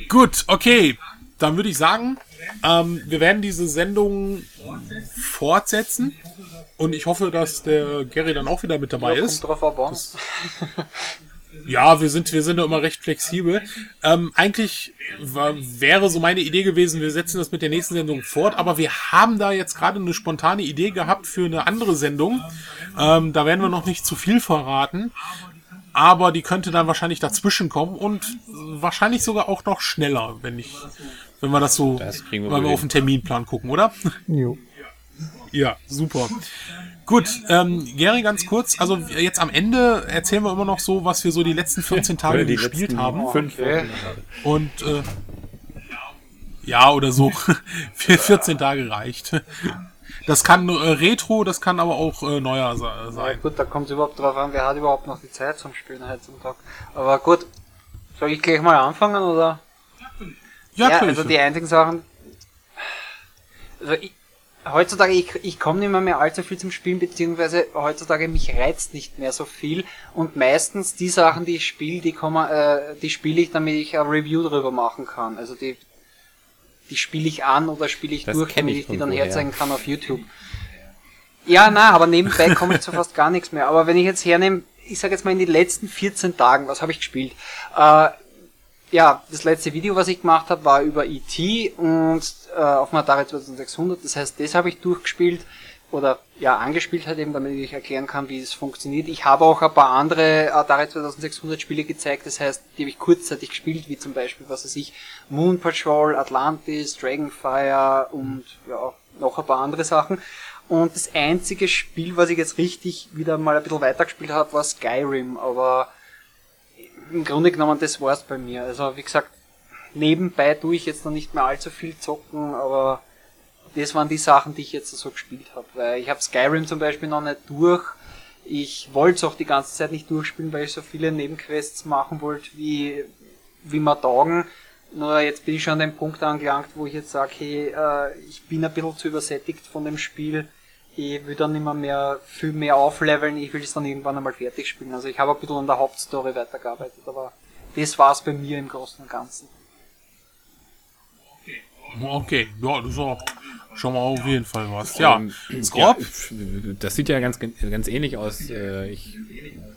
Gut, okay. Dann würde ich sagen, ähm, wir werden diese Sendung fortsetzen. Und ich hoffe, dass der Gary dann auch wieder mit dabei Ja, ist. an. Ja, wir sind, wir sind da immer recht flexibel. Ähm, eigentlich war, wäre so meine Idee gewesen, wir setzen das mit der nächsten Sendung fort, aber wir haben da jetzt gerade eine spontane Idee gehabt für eine andere Sendung. Ähm, da werden wir noch nicht zu viel verraten, aber die könnte dann wahrscheinlich dazwischen kommen und wahrscheinlich sogar auch noch schneller, wenn ich, wenn wir das so, Das kriegen wir wenn wohl wir auf den Terminplan gucken, oder? Jo. Ja, super. Gut, ähm, Gary, ganz kurz, also jetzt am Ende erzählen wir immer noch so, was wir so die letzten 14 Tage gespielt letzten haben. Fünf. Und äh, ja, oder so. [LAUGHS] Für 14 Tage reicht. Das kann äh, Retro, das kann aber auch äh, neuer se- Ja, sein. gut, da kommt es überhaupt drauf an, wer hat überhaupt noch die Zeit zum Spielen heute zum Tag. Aber gut, soll ich gleich mal anfangen oder? Ja, ja, also die einzigen Sachen. Also ich, heutzutage, ich, ich komme nicht mehr, mehr allzu viel zum Spielen, beziehungsweise heutzutage mich reizt nicht mehr so viel. Und meistens die Sachen, die ich spiele, die kommen, äh, die spiele ich, damit ich ein Review drüber machen kann. Also die, die spiele ich an oder spiele ich Das durch, damit ich die dann herzeigen kann auf YouTube. Ja, na, aber nebenbei komme ich zu fast gar nichts mehr. Aber wenn ich jetzt hernehme, ich sage jetzt mal in den letzten 14 Tagen, was habe ich gespielt? Äh, ja, das letzte Video, was ich gemacht habe, war über E.T. und äh, auf Atari 2600. Das heißt, das habe ich durchgespielt oder ja angespielt halt eben, damit ich erklären kann, wie es funktioniert. Ich habe auch ein paar andere Atari 2600 Spiele gezeigt. Das heißt, die habe ich kurzzeitig gespielt, wie zum Beispiel, was weiß ich, Moon Patrol, Atlantis, Dragonfire und ja noch ein paar andere Sachen. Und das einzige Spiel, was ich jetzt richtig wieder mal ein bisschen weitergespielt habe, war Skyrim. Aber im Grunde genommen, das war's bei mir. Also wie gesagt, nebenbei tue ich jetzt noch nicht mehr allzu viel zocken, aber das waren die Sachen, die ich jetzt so gespielt habe. Weil ich habe Skyrim zum Beispiel noch nicht durch. Ich wollte es auch die ganze Zeit nicht durchspielen, weil ich so viele Nebenquests machen wollte, wie, wie mir taugen. Nur jetzt bin ich schon an dem Punkt angelangt, wo ich jetzt sage, hey, äh, ich bin ein bisschen zu übersättigt von dem Spiel. Ich will dann immer mehr, viel mehr aufleveln, ich will es dann irgendwann einmal fertig spielen. Also ich habe ein bisschen an der Hauptstory weitergearbeitet, aber das war's bei mir im Großen und Ganzen. Okay, ja, das ist schon mal auf jeden Fall was. Ja, Ähm, Scorp? ja, das sieht ja ganz, ganz ähnlich aus. Äh, Ich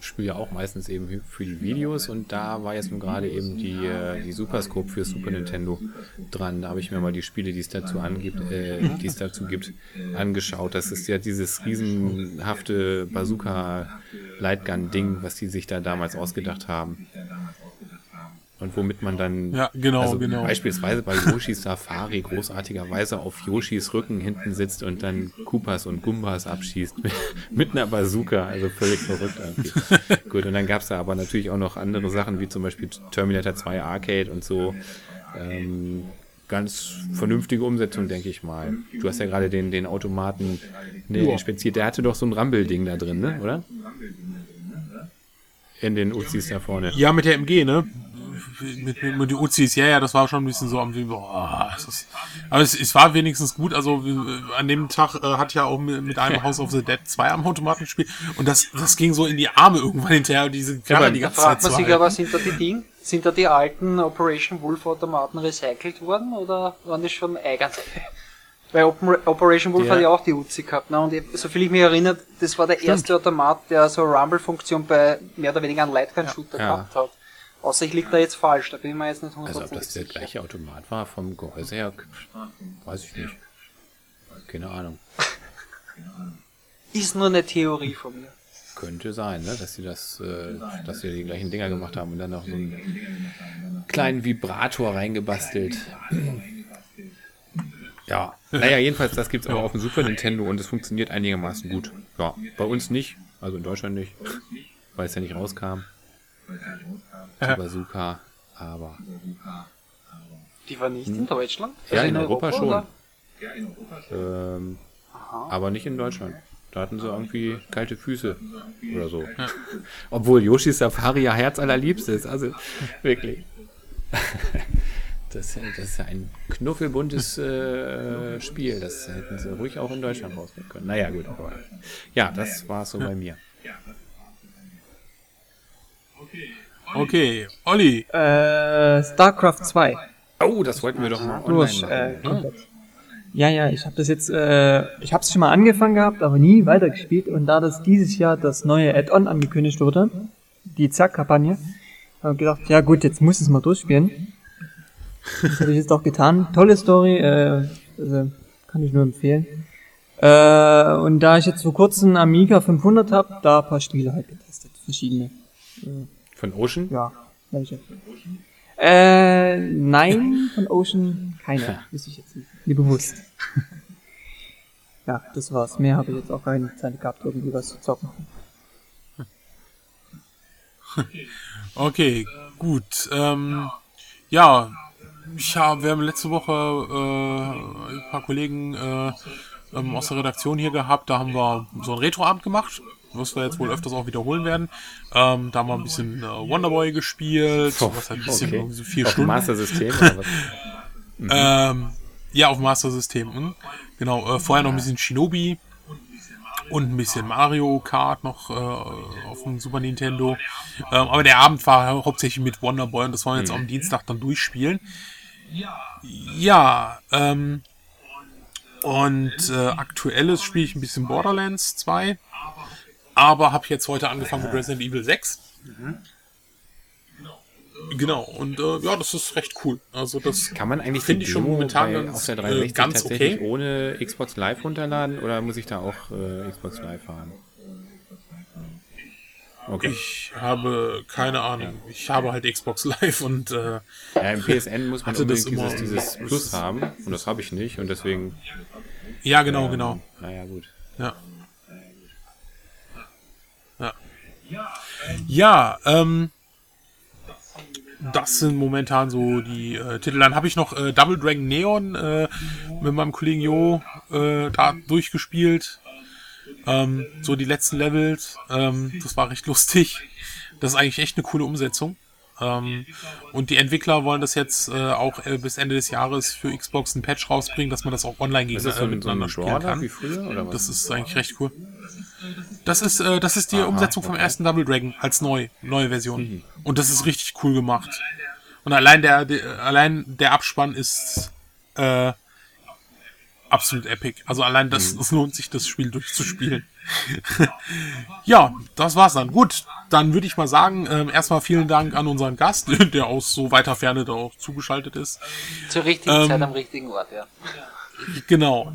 spiele ja auch meistens eben für die Videos und da war jetzt gerade eben die, äh, die Superscope für Super Nintendo dran. Da habe ich mir mal die Spiele, die es dazu angibt, äh, die es dazu gibt, angeschaut. Das ist ja dieses riesenhafte Bazooka Lightgun Ding, was die sich da damals ausgedacht haben. Und womit man dann Ja, genau, also genau. beispielsweise bei Yoshis Safari großartigerweise auf Yoshis Rücken hinten sitzt und dann Koopas und Gumbas abschießt mit, mit einer Bazooka, also völlig verrückt irgendwie. [LAUGHS] Gut, und dann gab's da aber natürlich auch noch andere Sachen, wie zum Beispiel Terminator 2 Arcade und so. Ähm, ganz vernünftige Umsetzung, denke ich mal. Du hast ja gerade den, den Automaten ne, inspiziert. Der hatte doch so ein Rumble-Ding da drin, ne? oder? In den Uzis da vorne. Ja, mit der MG, ne? Mit, mit, mit den Uzis, ja, ja, das war schon ein bisschen so am boah, es ist, aber es, es war wenigstens gut, also äh, an dem Tag äh, hat ja auch mit, mit einem House of the Dead 2 am Automaten gespielt. Und das, das ging so in die Arme irgendwann hinterher, diese Karre die Da ganze Zeit fragt man sich aber, sind da die Ding, sind da die alten Operation Wolf Automaten recycelt worden oder waren das schon eigen? [LAUGHS] Weil Operation Wolf Der- hat ja auch die Uzi gehabt, ne? Und ich, soviel ich mich erinnere, das war der erste Automat, der so Rumble-Funktion bei mehr oder weniger einem Lightgun-Shooter Ja. gehabt hat. Außer ich liege da jetzt falsch, da bin ich mir jetzt nicht 100% Also ob das der sicher. gleiche Automat war vom Gehäuse her, weiß ich nicht. Keine Ahnung. Ist nur eine Theorie von mir. Könnte sein, ne? dass sie das, äh, dass sie die gleichen Dinger gemacht haben und dann noch so einen kleinen Vibrator reingebastelt. Ja, naja, jedenfalls, das gibt's aber auf dem Super Nintendo und es funktioniert einigermaßen gut. Ja, bei uns nicht, also in Deutschland nicht, weil es ja nicht rauskam. Die Bazooka, aber Die war nicht in Deutschland? Ja, Also in Europa schon. oder? Ähm, aber nicht in Deutschland. Da hatten sie irgendwie kalte Füße oder so. Obwohl Yoshis Safari ja Herz allerliebste ist. Also wirklich. Das, das ist ja ein knuffelbuntes äh, Spiel. Das hätten sie ruhig auch in Deutschland rausbringen können. Naja, gut. Aber, ja, das war so bei mir. Okay, Olli. Äh, StarCraft 2. Oh, das wollten wir doch mal Durch, online äh, machen. komplett. Ja, ja, ich habe das jetzt, äh, ich habe es schon mal angefangen gehabt, aber nie weitergespielt. Und da das dieses Jahr das neue Add-on angekündigt wurde, die Zack-Kampagne, habe ich gedacht, ja gut, jetzt muss ich es mal durchspielen. Das habe ich jetzt auch getan. Tolle Story, äh, also kann ich nur empfehlen. Äh, und da ich jetzt vor kurzem Amiga 500 habe, da ein paar Spiele halt getestet, verschiedene. Von Ocean? Ja, welche? Äh, nein, von Ocean keine, wüsste ich jetzt nicht. Mir bewusst. [LAUGHS] ja, das war's. Mehr habe ich jetzt auch keine Zeit gehabt, irgendwie was zu zocken. [LAUGHS] Okay, gut. Ähm, ja, ich hab, wir haben letzte Woche äh, ein paar Kollegen äh, ähm, aus der Redaktion hier gehabt. Da haben wir so einen Retroabend gemacht, was wir jetzt wohl öfters auch wiederholen werden. Ähm, da haben wir ein bisschen äh, Wonderboy gespielt, Oh, was halt ein bisschen okay. so vier Auf Stunden. Master System was? [LAUGHS] Ähm, ja, auf Master System. Hm? Genau, äh, vorher noch ein bisschen Shinobi und ein bisschen Mario Kart noch äh, auf dem Super Nintendo. Ähm, aber der Abend war hauptsächlich mit Wonderboy und das wollen wir jetzt am Dienstag dann durchspielen. Ja, ähm, und äh, aktuelles spiele ich ein bisschen Borderlands 2, aber habe jetzt heute angefangen mit Resident Evil 6. Genau, und äh, ja, das ist recht cool. Also das Kann man eigentlich Finde ich schon momentan bei, ganz, auf der äh, 360 ganz tatsächlich okay. ohne Xbox Live runterladen oder muss ich da auch äh, Xbox Live haben? Okay. Ich habe keine Ahnung. Ich habe halt Xbox Live und äh, ja, im PSN muss man unbedingt immer- dieses, dieses Plus haben und das habe ich nicht und deswegen. ja, genau, ähm, genau. Naja, gut. Ja. Ja. Ja, ähm, das sind momentan so die äh, Titel. Dann habe ich noch äh, Double Dragon Neon äh, mit meinem Kollegen Jo äh, da durchgespielt. Ähm, so die letzten Levels. Ähm, das war recht lustig. Das ist eigentlich echt eine coole Umsetzung. Ähm, und die Entwickler wollen das jetzt äh, auch äh, bis Ende des Jahres für Xbox ein Patch rausbringen, dass man das auch online gegen, das äh, so miteinander ein spielen kann. früher? Das ist eigentlich recht cool. Das ist, äh, das ist die Aha, Umsetzung vom okay. ersten Double Dragon als neu, neue Version. Mhm. Und das ist richtig cool gemacht. Und allein der, der allein der Abspann ist äh, absolut epic. Also allein das, Mhm. es [LAUGHS] lohnt sich, das Spiel durchzuspielen. [LAUGHS] ja, das war's dann. Gut, dann würde ich mal sagen, ähm, erstmal vielen Dank an unseren Gast, [LAUGHS] der aus so weiter Ferne da auch zugeschaltet ist. Zur richtigen Ähm, Zeit am richtigen Ort, ja. Genau.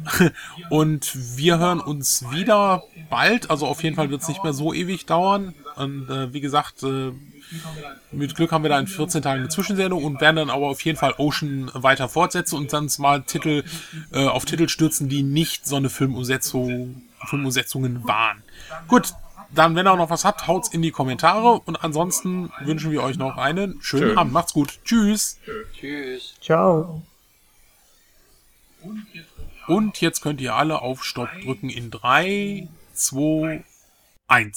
Und wir hören uns wieder bald. Also auf jeden Fall wird es nicht mehr so ewig dauern. Und äh, wie gesagt, äh, mit Glück haben wir da in 14 Tagen eine Zwischensendung und werden dann aber auf jeden Fall Ocean weiter fortsetzen und dann mal Titel äh, auf Titel stürzen, die nicht so eine Filmumsetzung, Filmumsetzungen waren. Gut, dann wenn ihr auch noch was habt, haut's in die Kommentare und ansonsten wünschen wir euch noch einen schönen Schön. Abend. Macht's gut. Tschüss. Tschüss. Ciao. Und jetzt könnt ihr alle auf Stopp drücken in 3, 2, 1.